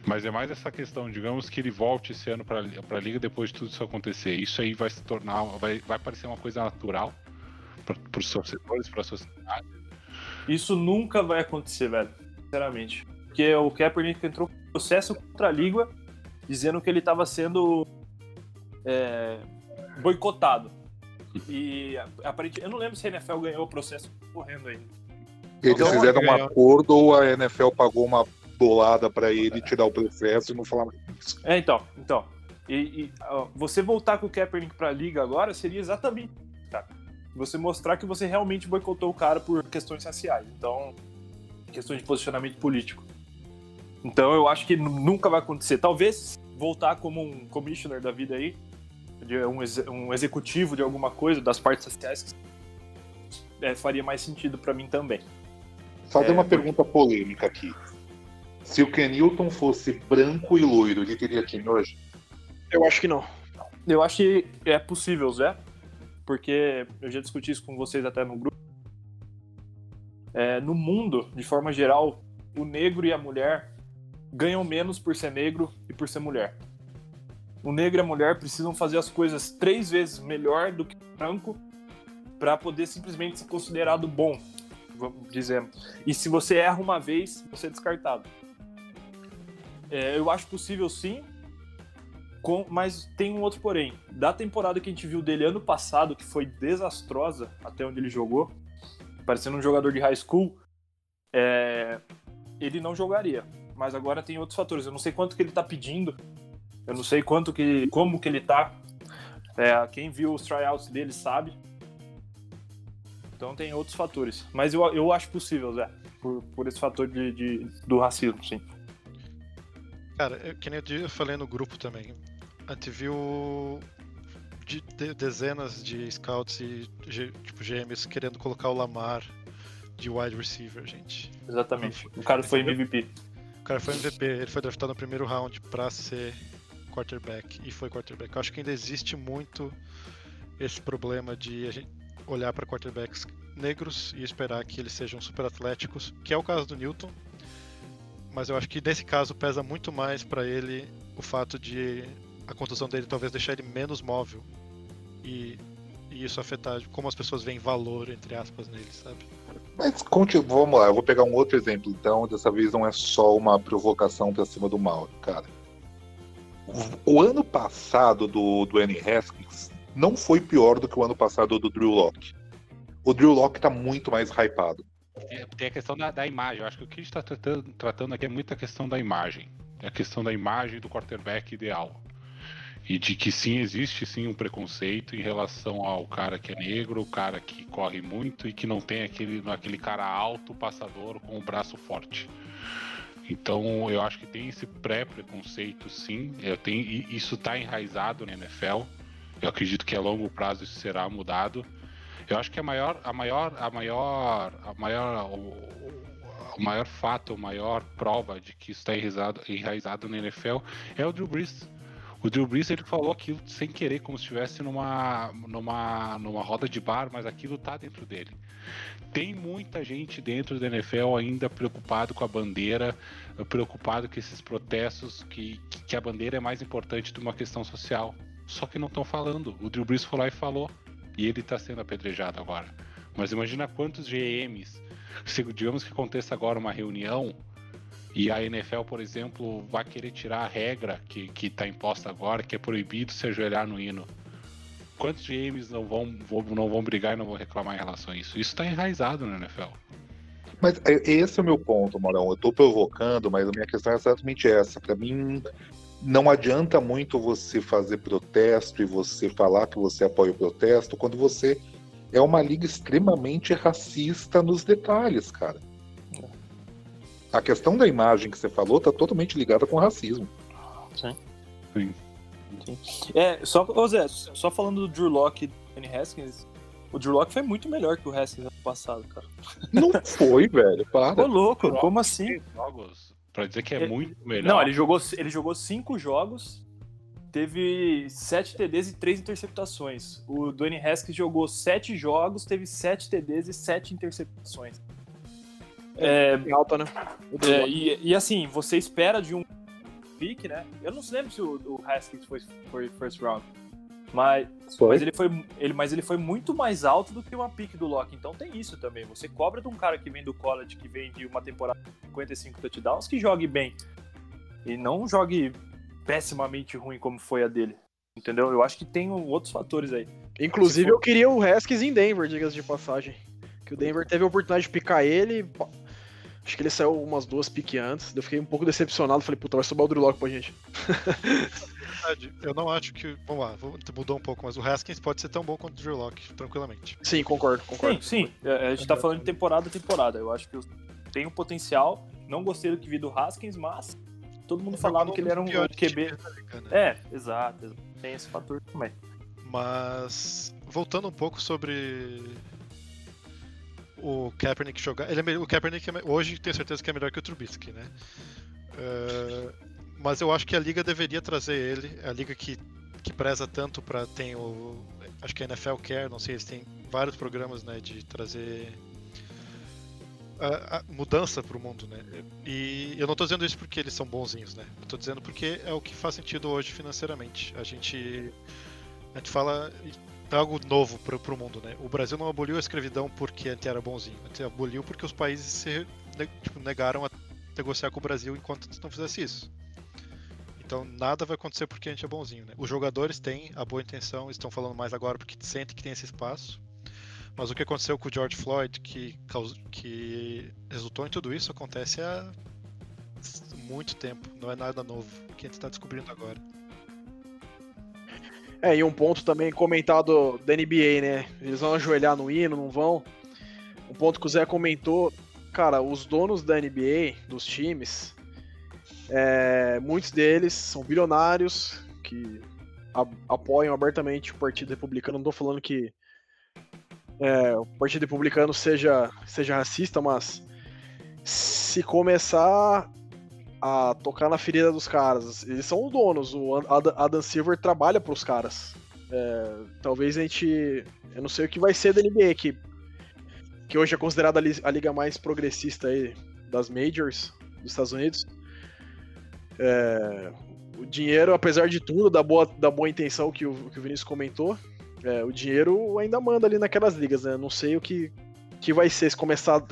Mas é mais essa questão, digamos que ele volte esse ano para a liga depois de tudo isso acontecer. Isso aí vai se tornar, vai, vai parecer uma coisa natural para os torcedores, para a sociedade. Isso nunca vai acontecer, velho. Sinceramente. Porque o Kaepernick entrou com processo contra a liga dizendo que ele estava sendo é, boicotado. E aparentemente, eu não lembro se a NFL ganhou o processo correndo ainda. Eles então, fizeram um acordo ou a NFL pagou uma bolada para ele tirar o processo e não falar mais isso. É, então, então. E, e você voltar com o Kaepernick pra liga agora seria exatamente, cara. Você mostrar que você realmente boicotou o cara por questões raciais. Então, questões de posicionamento político. Então eu acho que nunca vai acontecer. Talvez voltar como um commissioner da vida aí, de um, ex um executivo de alguma coisa, das partes sociais, é, faria mais sentido para mim também. Fazer é, uma pergunta polêmica aqui. Se o Kenilton fosse branco e loiro, ele teria time hoje? Eu acho que não. Eu acho que é possível, Zé. Porque eu já discuti isso com vocês até no grupo. É, no mundo, de forma geral, o negro e a mulher ganham menos por ser negro e por ser mulher. O negro e a mulher precisam fazer as coisas três vezes melhor do que o branco para poder simplesmente ser considerado bom, vamos dizer. E se você erra uma vez, você é descartado. É, eu acho possível sim, com, mas tem um outro porém. Da temporada que a gente viu dele ano passado, que foi desastrosa até onde ele jogou, parecendo um jogador de high school, é, ele não jogaria. Mas agora tem outros fatores. Eu não sei quanto que ele tá pedindo, eu não sei quanto que, como que ele tá. É, quem viu os tryouts dele sabe. Então tem outros fatores. Mas eu, eu acho possível, Zé, por, por esse fator de, de do racismo, sim. Cara, eu, que nem eu falei no grupo também. A gente viu de, de, dezenas de scouts e tipo, GMs querendo colocar o Lamar de wide receiver, gente. Exatamente. O cara foi MVP. O cara foi MVP, ele foi draftado no primeiro round pra ser quarterback e foi quarterback. Eu acho que ainda existe muito esse problema de a gente olhar para quarterbacks negros e esperar que eles sejam super atléticos, que é o caso do Newton. Mas eu acho que nesse caso pesa muito mais para ele o fato de a contusão dele talvez deixar ele menos móvel e, e isso afetar como as pessoas veem valor entre aspas nele, sabe? Mas conte, vamos lá, eu vou pegar um outro exemplo, então dessa vez não é só uma provocação pra cima do mal, cara. O, o ano passado do, do N. Haskins não foi pior do que o ano passado do Drew Locke. O Drew Locke tá muito mais hypado. Tem, tem a questão da, da imagem. Eu acho que o que a gente está tratando, tratando aqui é muito a questão da imagem. É a questão da imagem do quarterback ideal. E de que sim, existe sim um preconceito em relação ao cara que é negro, o cara que corre muito e que não tem aquele, aquele cara alto, passador, com o braço forte. Então eu acho que tem esse pré-preconceito sim. Eu tenho, isso está enraizado na NFL. Eu acredito que a longo prazo isso será mudado. Eu acho que a maior, a maior, a maior, a maior, o, o maior fato, a maior prova de que isso está enraizado, enraizado na NFL é o Drew Brees. O Drew Brees ele falou aquilo sem querer, como se estivesse numa, numa, numa roda de bar, mas aquilo tá dentro dele. Tem muita gente dentro da NFL ainda preocupado com a bandeira, preocupado com esses protestos, que, que a bandeira é mais importante de uma questão social. Só que não estão falando. O Drew Brees foi lá e falou. E ele está sendo apedrejado agora. Mas imagina quantos GMs, se digamos que aconteça agora uma reunião e a NFL, por exemplo, vai querer tirar a regra que está imposta agora, que é proibido se ajoelhar no hino. Quantos GMs não vão, vão, não vão brigar e não vão reclamar em relação a isso? Isso está enraizado na NFL. Mas é, esse é o meu ponto, Morão. Eu estou provocando, mas a minha questão é exatamente essa. Para mim, não adianta muito você fazer protesto e você falar que você apoia o protesto quando você é uma liga extremamente racista nos detalhes, cara. A questão da imagem que você falou tá totalmente ligada com o racismo. Sim. Sim. Sim. É, só, ô Zé, só falando do Drew Locke e do Kenny Haskins, o Drew Locke foi muito melhor que o Haskins ano passado, cara. Não foi, velho. Para. Ô, louco, como assim? Jogos, pra dizer que é, É- muito melhor. Não, ele jogou, ele jogou cinco jogos, teve sete TDs e três interceptações. O Dwayne Haskins jogou sete jogos, teve sete TDs e sete interceptações. É, Em alta, né? É, e, e assim, você espera de um pick, né? Eu não lembro se o, o Haskins foi, foi first round. Mas, Foi. mas, ele foi, ele, mas ele foi muito mais alto do que uma pick do Locke. Então tem isso também. Você cobra de um cara que vem do college, que vem de uma temporada com 55 touchdowns, que jogue bem. E não jogue pessimamente ruim como foi a dele. Entendeu? Eu acho que tem outros fatores aí. Inclusive, eu queria o Haskins em Denver, diga-se de passagem. Que o Denver teve a oportunidade de picar ele. Acho que ele saiu umas duas piques antes. Eu fiquei um pouco decepcionado. Falei, puta, vai sobrar o Drew Lock pra gente. verdade, eu não acho que. Vamos lá, vou- mudou um pouco, mas o Haskins pode ser tão bom quanto o Drew Locke, tranquilamente. Sim, concordo, concordo. Sim, sim. É, A gente tá falando de temporada a temporada. Eu acho que tem um potencial. Não gostei do que vi do Haskins, mas todo mundo falava que ele era um QB. liga, né? É, exato. Tem esse fator também. Mas voltando um pouco sobre o Kaepernick jogar, ele é, o Kaepernick é hoje tenho certeza que é melhor que o Trubisky, né? Eh, mas eu acho que a liga deveria trazer ele, a liga que, que preza tanto para tem o acho que a NFL quer, não sei, eles têm vários programas, né, de trazer a, a mudança para o mundo, né? E eu não estou dizendo isso porque eles são bonzinhos, né? Tô dizendo porque é o que faz sentido hoje financeiramente. A gente a gente fala é algo novo para o mundo, né? O Brasil não aboliu a escravidão porque a gente era bonzinho. A gente aboliu porque os países se tipo, negaram a negociar com o Brasil enquanto não fizesse isso. Então nada vai acontecer porque a gente é bonzinho, né? Os jogadores têm a boa intenção, estão falando mais agora porque sentem que tem esse espaço. Mas o que aconteceu com o George Floyd, que, caus- que resultou em tudo isso, acontece há muito tempo. Não é nada novo que a gente está descobrindo agora. É, e um ponto também comentado da NBA, né? Eles vão ajoelhar no hino, não vão. Um ponto que o Zé comentou, cara, os donos da NBA, dos times, é, muitos deles são bilionários que a- apoiam abertamente o Partido Republicano. Não tô falando que é, o Partido Republicano seja, seja racista, mas se começar a tocar na ferida dos caras, eles são os donos, o Ad- Adam Silver trabalha pros caras. É, talvez a gente. Eu não sei o que vai ser da NBA, que, que hoje é considerada a li- a liga mais progressista aí das Majors dos Estados Unidos. É, o dinheiro, apesar de tudo, da boa, da boa intenção que o, que o Vinícius comentou, é, o dinheiro ainda manda ali naquelas ligas, né? Não sei o que, que vai ser se começar,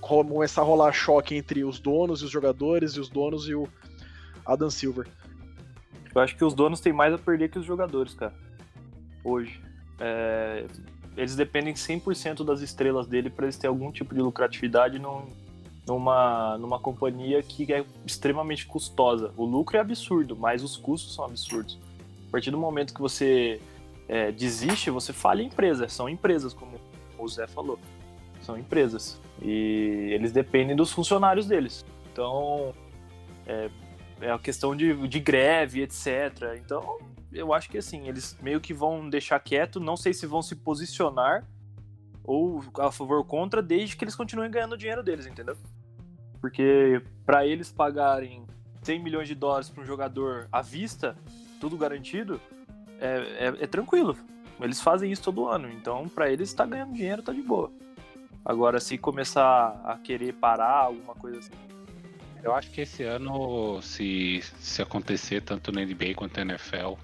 começar a rolar choque entre os donos e os jogadores, e os donos e o Adam Silver. Eu acho que os donos têm mais a perder que os jogadores, cara. Hoje. É, eles dependem 100% das estrelas dele para eles terem algum tipo de lucratividade num- numa, numa companhia que é extremamente custosa. O lucro é absurdo, mas os custos são absurdos. A partir do momento que você é, desiste, você falha a empresa. São empresas, como o Zé falou. São empresas. E eles dependem dos funcionários deles. Então, é, é a questão de, de greve, etc. Então, eu acho que assim, eles meio que vão deixar quieto, não sei se vão se posicionar ou a favor ou contra, desde que eles continuem ganhando o dinheiro deles, entendeu? Porque para eles pagarem 100 milhões de dólares para um jogador à vista, tudo garantido, é, é- é tranquilo. Eles fazem isso todo ano, então para eles tá ganhando dinheiro, tá de boa. Agora, se começar a querer parar alguma coisa assim, Eu acho que esse ano, se, se acontecer tanto na NBA quanto na NFL,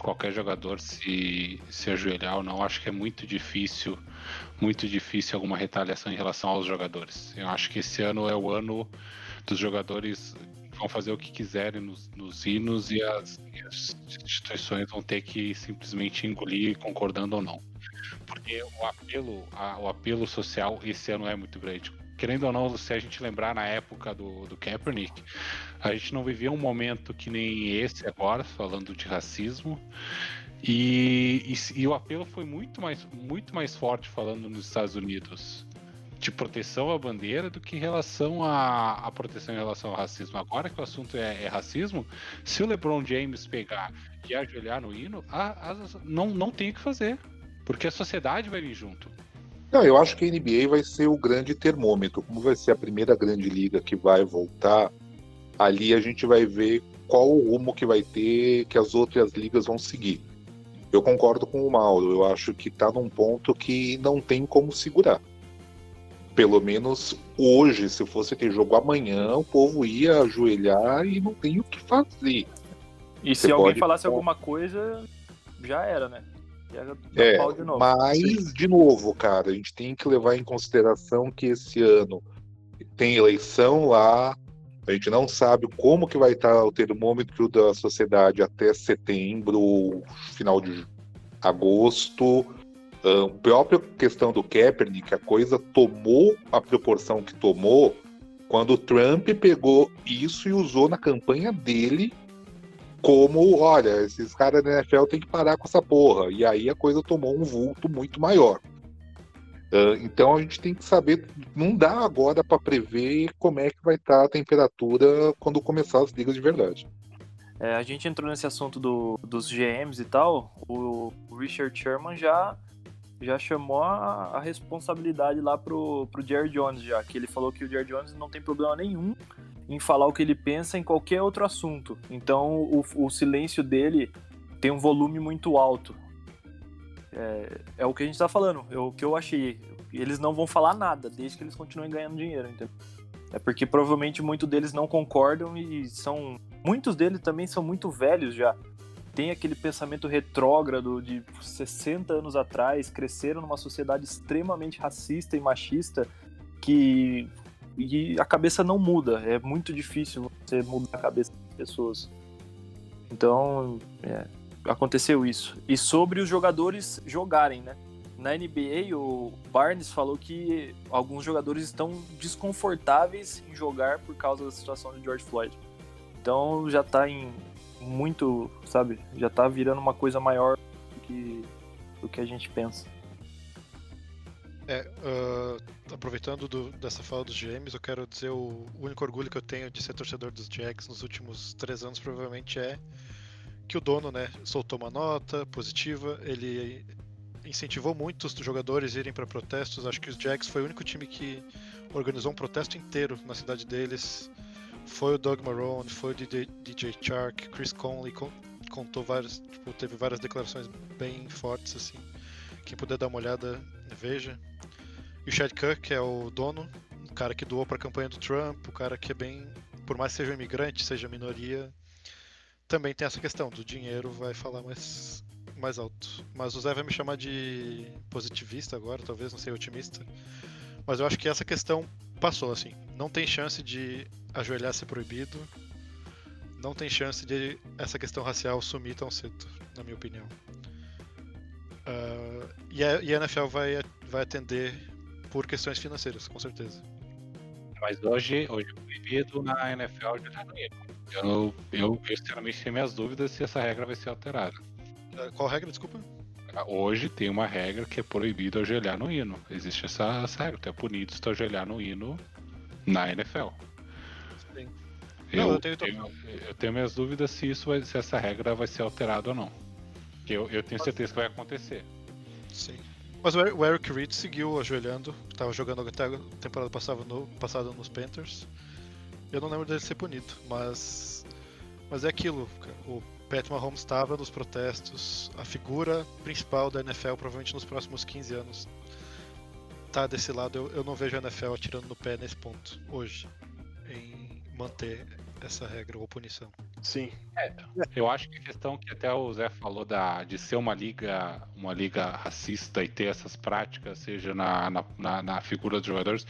qualquer jogador se, se ajoelhar ou não, acho que é muito difícil, muito difícil alguma retaliação em relação aos jogadores. Eu acho que esse ano é o ano dos jogadores vão fazer o que quiserem nos, nos hinos e as, e as instituições vão ter que simplesmente engolir, concordando ou não. Porque o apelo, a- o apelo social esse ano é muito grande querendo ou não, se a gente lembrar na época do, do Kaepernick, a gente não vivia um momento que nem esse agora, falando de racismo. E, e, e o apelo foi muito mais, muito mais forte falando nos Estados Unidos de proteção à bandeira do que em relação à, à proteção em relação ao racismo. Agora que o assunto é, é racismo, se o LeBron James pegar e ajoelhar no hino, a- a- não, não tem o que fazer, porque a sociedade vai vir junto. Não, eu acho que a NBA vai ser o grande termômetro. Como vai ser a primeira grande liga que vai voltar, ali a gente vai ver qual o rumo que vai ter, que as outras ligas vão seguir. Eu concordo com o Mauro, eu acho que tá num ponto que não tem como segurar. Pelo menos hoje, se fosse ter jogo amanhã, o povo ia ajoelhar e não tem o que fazer. E Você se alguém pode- falasse alguma coisa, já era, né? É, de novo. Mas, de novo, cara, a gente tem que levar em consideração que esse ano tem eleição lá, a gente não sabe como que vai estar o termômetro da sociedade até setembro, final de agosto. A própria questão do Kaepernick, a coisa tomou a proporção que tomou quando o Trump pegou isso e usou na campanha dele como, olha, esses caras da NFL tem que parar com essa porra. E aí a coisa tomou um vulto muito maior. Ah, então a gente tem que saber, não dá agora para prever como é que vai estar a temperatura quando começar as ligas de verdade. É, a gente entrou nesse assunto do- dos GMs e tal. O Richard Sherman já, já chamou a, a responsabilidade lá pro, pro Jerry Jones, já. Que ele falou que o Jerry Jones não tem problema nenhum em falar o que ele pensa em qualquer outro assunto. Então o, o silêncio dele tem um volume muito alto. É, é o que a gente tá falando, é o que eu achei. Eles não vão falar nada, desde que eles continuem ganhando dinheiro, entendeu? É porque provavelmente muitos deles não concordam e são. Muitos deles também são muito velhos já. Tem aquele pensamento retrógrado de 60 anos atrás, cresceram numa sociedade extremamente racista e machista que e a cabeça não muda. É muito difícil você mudar a cabeça das pessoas. Então, é, aconteceu isso. E sobre os jogadores jogarem, né? Na NBA, o Barnes falou que alguns jogadores estão desconfortáveis em jogar por causa da situação de George Floyd. Então já tá em muito, sabe? Já tá virando uma coisa maior do que, do que a gente pensa. É, ah, aproveitando do- dessa fala dos GMs, eu quero dizer o, o único orgulho que eu tenho de ser torcedor dos Jacks nos últimos três anos provavelmente é que o dono, né, soltou uma nota positiva, ele incentivou muito os jogadores a irem para protestos. Acho que os Jacks foi o único time que organizou um protesto inteiro na cidade deles. Foi o Doug Marrone, foi o DJ, DJ Chark, Chris Conley con- contou várias, tipo, teve várias declarações bem fortes assim. Quem puder dar uma olhada, veja. E o Chad Cook, que é o dono, o cara que doou para a campanha do Trump, o cara que é bem, por mais que seja um imigrante, seja minoria, também tem essa questão do dinheiro, vai falar mais mais alto. Mas o Zé vai me chamar de positivista agora, talvez, não sei, otimista. Mas eu acho que essa questão passou, assim. Não tem chance de ajoelhar ser proibido. Não tem chance de essa questão racial sumir tão cedo, na minha opinião. Ah, e, a, e a NFL vai, vai atender por questões financeiras, com certeza. Mas hoje, hoje é proibido na NFL de no hino. Eu, eu, eu sinceramente tenho minhas dúvidas se essa regra vai ser alterada. Ah, Qual regra, desculpa? Hoje tem uma regra que é proibido ajoelhar no hino. Existe essa, essa regra. Tu é punido se tu ajoelhar no hino na NFL. Eu, Não, eu tenho- tenho, eu tenho minhas dúvidas se, isso vai- se essa regra vai ser alterada ou não. Porque Eu, eu tenho certeza que vai acontecer. Sim. Mas o Eric- Reed seguiu ajoelhando, tava jogando até a temporada passada, no, passada nos Panthers. Eu não lembro dele ser punido, mas. Mas é aquilo. O Pat Mahomes estava nos protestos, a figura principal da NFL, provavelmente nos próximos 15 anos, tá desse lado. Eu, eu não vejo a NFL atirando no pé nesse ponto, hoje, em manter essa regra ou punição. Sim. Eu acho que a questão que até o Zé falou da, de ser uma liga, uma liga racista e ter essas práticas, seja na, na, na, na figura dos jogadores,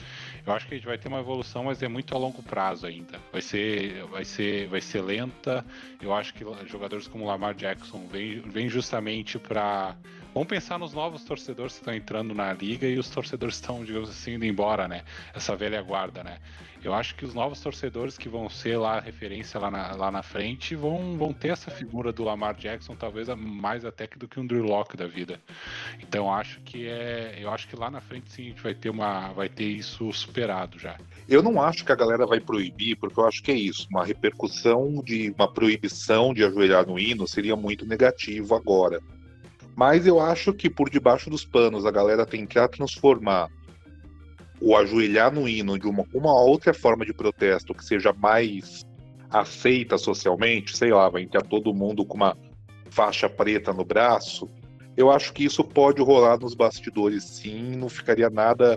eu acho que a gente vai ter uma evolução, mas é muito a longo prazo ainda. Vai ser, vai ser, vai ser lenta. Eu acho que jogadores como Lamar Jackson vêm vem justamente para Vamos pensar nos novos torcedores que estão entrando na liga e os torcedores estão, digamos assim, indo embora, né? Essa velha guarda, né? Eu acho que os novos torcedores que vão ser lá referência lá na, lá na frente vão, vão ter essa figura do Lamar Jackson, talvez mais até que do que um Drew Locke da vida. Então acho que é. Eu acho que lá na frente sim a gente vai ter uma. vai ter isso superado já. Eu não acho que a galera vai proibir, porque eu acho que é isso. Uma repercussão de uma proibição de ajoelhar no hino seria muito negativo agora. Mas eu acho que por debaixo dos panos a galera tentar transformar o ajoelhar no hino de uma, uma outra forma de protesto que seja mais aceita socialmente, sei lá, vai entrar todo mundo com uma faixa preta no braço. Eu acho que isso pode rolar nos bastidores sim, não ficaria nada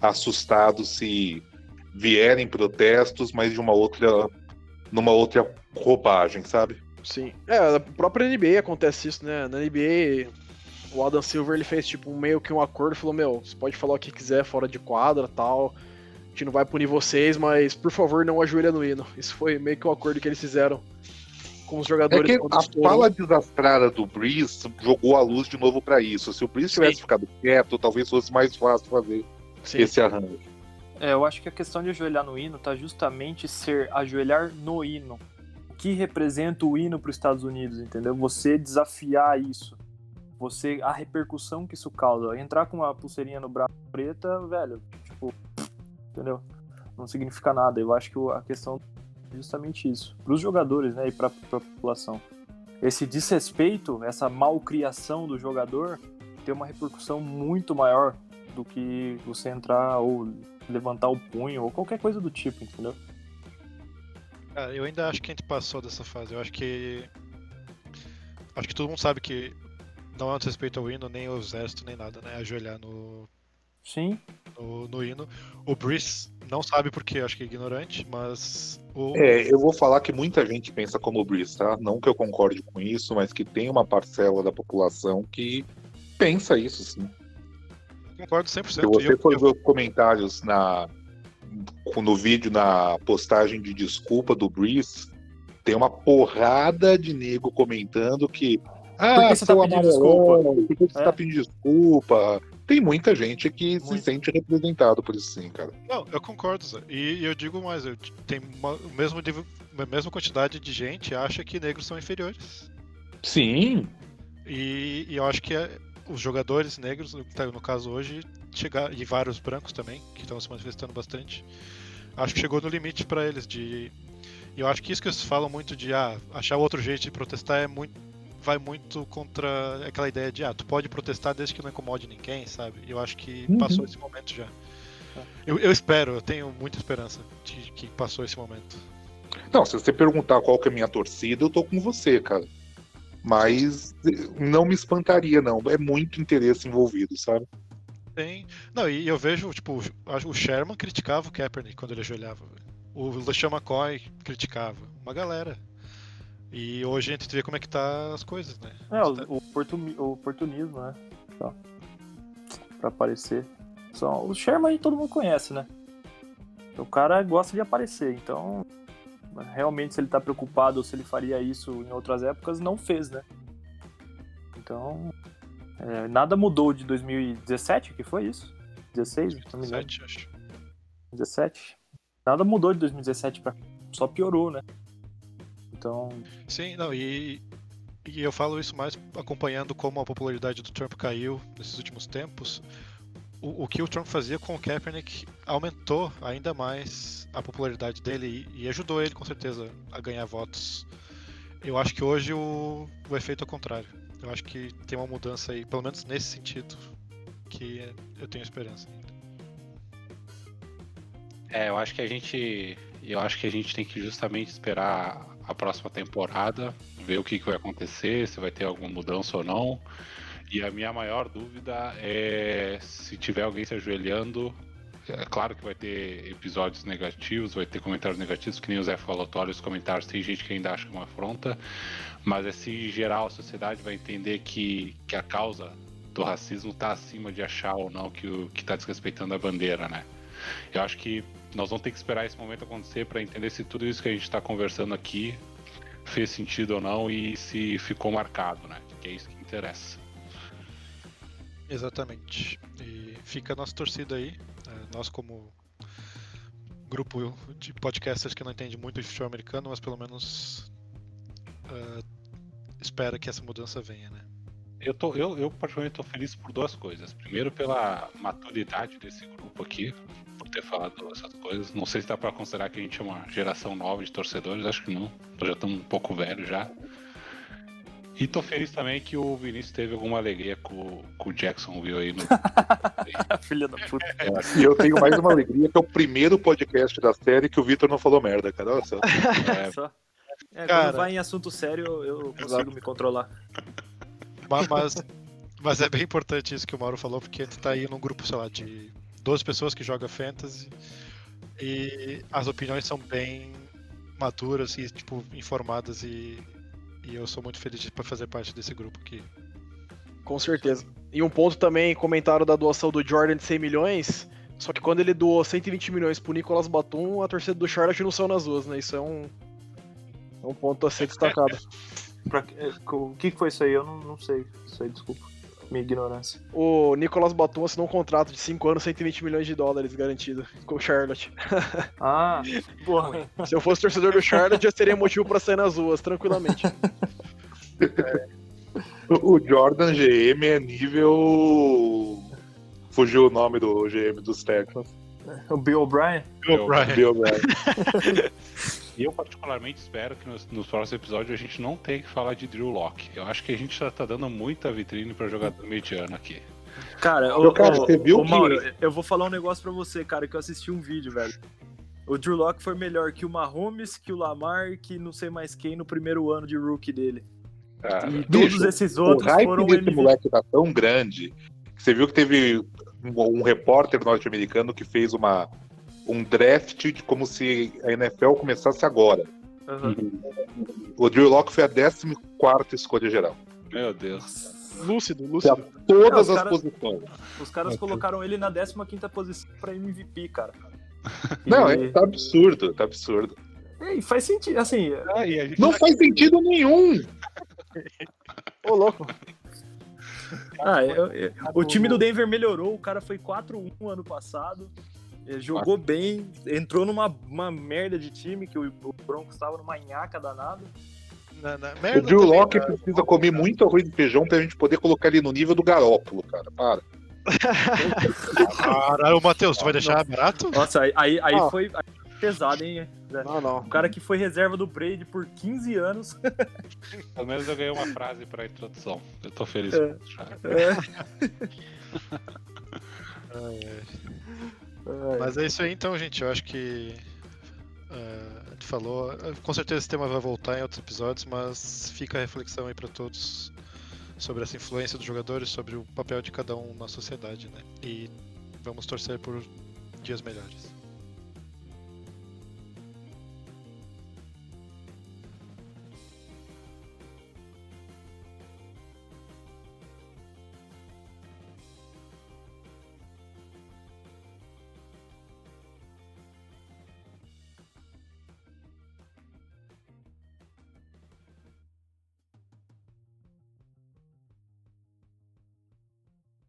assustado se vierem protestos, mas de uma outra numa outra roupagem, sabe? Sim. É, na própria NBA acontece isso, né? Na NBA, o Adam Silver ele fez tipo meio que um acordo, falou: Meu, você pode falar o que quiser fora de quadra tal. A gente não vai punir vocês, mas por favor não ajoelha no hino. Isso foi meio que o acordo que eles fizeram com os É jogadores. que quando a estourou. fala desastrada do Breeze jogou a luz de novo pra isso. Se o Breeze Sim. tivesse ficado quieto, talvez fosse mais fácil fazer Sim. esse arranjo. É, eu acho que a questão de ajoelhar no hino tá justamente ser ajoelhar no hino. Que representa o hino para os Estados Unidos, entendeu? Você desafiar isso. Você a repercussão que isso causa. Entrar com uma pulseirinha no braço preta, velho, tipo, entendeu? Não significa nada. Eu acho que a questão é justamente isso. Para os jogadores, né, e para a população. Esse desrespeito, essa malcriação do jogador tem uma repercussão muito maior do que você entrar ou levantar o punho ou qualquer coisa do tipo, entendeu? Cara, eu ainda acho que a gente passou dessa fase. Eu acho que. Acho que todo mundo sabe que não é um desrespeito ao hino, nem ao exército, nem nada, né? Ajoelhar no, Sim. no, no hino. O Brice não sabe porque, acho que é ignorante, mas o. É, eu vou falar que muita gente pensa como o Breeze, tá? Não que eu concorde com isso, mas que tem uma parcela da população que pensa isso, sim. Concordo 100%. Se você eu- for ver os comentários na, no vídeo, na postagem de desculpa do Breeze, tem uma porrada de nego comentando que. Ah, que você tá pedindo amarelão, Por que você É. tá pedindo desculpa? Tem muita gente que se Muito. sente representado por isso, sim, cara. Não, eu concordo, Zé. E, e eu digo mais, eu, tem uma, o mesmo nível, a mesma quantidade de gente acha que negros são inferiores. Sim, E, e eu acho que é- os jogadores negros, no, tá, no caso hoje, chegar, e vários brancos também, que estão se manifestando bastante, acho que chegou no limite para eles de. E eu acho que isso que eles falam muito de ah, achar outro jeito de protestar é muito. vai muito contra aquela ideia de, ah, tu pode protestar desde que não incomode ninguém, sabe? Eu acho que Uhum. passou esse momento já. Eu, eu espero, eu tenho muita esperança de que passou esse momento. Não, se você perguntar qual que é a minha torcida, eu tô com você, cara. Mas eh, não me espantaria, não. É muito interesse envolvido, sabe? Tem. Não, e eu vejo, tipo, o Sherman criticava o Kaepernick quando ele ajoelhava. O LeSean McCoy criticava. Uma galera. E hoje a gente vê como é que tá as coisas, né? É, o, oportuni- o oportunismo, né? Só. Pra aparecer. Só, o Sherman aí todo mundo conhece, né? O cara gosta de aparecer, então. Realmente, se ele tá preocupado ou se ele faria isso em outras épocas, não fez, né? Então. É, nada mudou de 2017, que foi isso? 16? Não me lembro. 17, acho. 17? Nada mudou de 2017 pra. Só piorou, né? Então. Sim, não, e, e eu falo isso mais acompanhando como a popularidade do Trump caiu nesses últimos tempos. O, o que o Trump fazia com o Kaepernick aumentou ainda mais a popularidade dele e, e ajudou ele, com certeza, a ganhar votos. Eu acho que hoje o, o efeito é o contrário. Eu acho que tem uma mudança aí, pelo menos nesse sentido, que eu tenho esperança ainda. É, eu acho que a gente. Eu acho que a gente tem que justamente esperar a próxima temporada, ver o que, que vai acontecer, se vai ter alguma mudança ou não. E a minha maior dúvida é se tiver alguém se ajoelhando. É claro que vai ter episódios negativos, vai ter comentários negativos, que nem o Zé falou, olha os comentários, tem gente que ainda acha é uma afronta, mas é se geral a sociedade vai entender que, que a causa do racismo está acima de achar ou não que o que está desrespeitando a bandeira, né? Eu acho que nós vamos ter que esperar esse momento acontecer para entender se tudo isso que a gente está conversando aqui fez sentido ou não e se ficou marcado, né? Que é isso que interessa. Exatamente. E fica a nossa torcida aí. É, Nós, como grupo de podcasters que não entende muito de futebol americano, mas pelo menos ah, espera que essa mudança venha, né? Eu, tô, eu, eu particularmente tô feliz por duas coisas. Primeiro, pela maturidade desse grupo aqui, por ter falado essas coisas. Não sei se dá pra considerar que a gente é uma geração nova de torcedores, acho que não. Nós já estamos um pouco velhos já. E tô feliz também que o Vinícius teve alguma alegria com, com o Jacksonville aí no. Filha da puta. E eu tenho mais uma alegria, que é o primeiro podcast da série que o Vitor não falou merda, cara. Olha só. É, Só. É, Cara. quando vai em assunto sério, eu consigo Exato. me controlar. Ma- Mas, mas é bem importante isso que o Mauro falou, porque tu tá aí num grupo, sei lá, de 12 pessoas que joga fantasy e as opiniões são bem maduras e, tipo, informadas e, e eu sou muito feliz de fazer parte desse grupo aqui. Com certeza. E um ponto também, comentaram da doação do Jordan de 100 milhões. Só que quando ele doou 120 milhões pro Nicolas Batum, a torcida do Charlotte não saiu nas ruas, né? Isso é um, um ponto a ser destacado. Pra- é, O que foi isso aí? Eu não, não sei. Isso aí, desculpa. Minha ignorância. O Nicolas Batum assinou um contrato de 5 anos, 120 milhões de dólares garantido com o Charlotte. Ah, porra. Se eu fosse torcedor do Charlotte, já teria motivo pra sair nas ruas, tranquilamente. O Jordan GM é nível. Fugiu o nome do GM dos Texans. O Bill O'Brien? Bill O'Brien. E eu particularmente espero que nos, nos próximos episódios a gente não tenha que falar de Drew Locke. Eu acho que a gente já tá dando muita vitrine pra jogador mediano aqui. Cara, Meu ô, cara, ô, você viu ô, que- Mauro, eu vou falar um negócio pra você, cara, que eu assisti um vídeo, velho. O Drew Locke foi melhor que o Mahomes, que o Lamar, que não sei mais quem no primeiro ano de rookie dele. Cara, E Bicho, todos esses O outros hype foram desse MVP. moleque tá tão grande que você viu que teve um, um repórter norte-americano que fez uma, um draft de como se a NFL começasse agora. Aham. O Drew Locke foi a 14 escolha geral. meu Deus. Lúcido, lúcido. Todas as cara- posições. Os caras colocaram ele na 15ª posição pra MVP, cara. Não, E- é tá absurdo, tá absurdo. E faz sentido, assim, Ah, Não faz sentido nenhum. Ô, louco. ah, eu- eu- o time do Denver melhorou, o cara foi 4-1 ano passado, ele jogou bem, entrou numa uma merda de time, que o, Broncos estava numa nhaca danada. Na, na O Drew Locke cara. precisa comer muito arroz e feijão pra gente poder colocar ele no nível do Garópolo, cara. Para. Caralho, Matheus, tu vai deixar barato? Nossa, aí, aí, aí Ah. foi, pesado, hein? Não, não. O cara que foi reserva do Brady por 15 anos. Pelo menos eu ganhei uma frase pra introdução. Eu tô feliz É. com isso já. Ai, ai. Mas é isso aí então, gente. Eu acho que. a gente falou. Com certeza esse tema vai voltar em outros episódios, mas fica a reflexão aí pra todos sobre essa influência dos jogadores, sobre o papel de cada um na sociedade, né? E vamos torcer por dias melhores.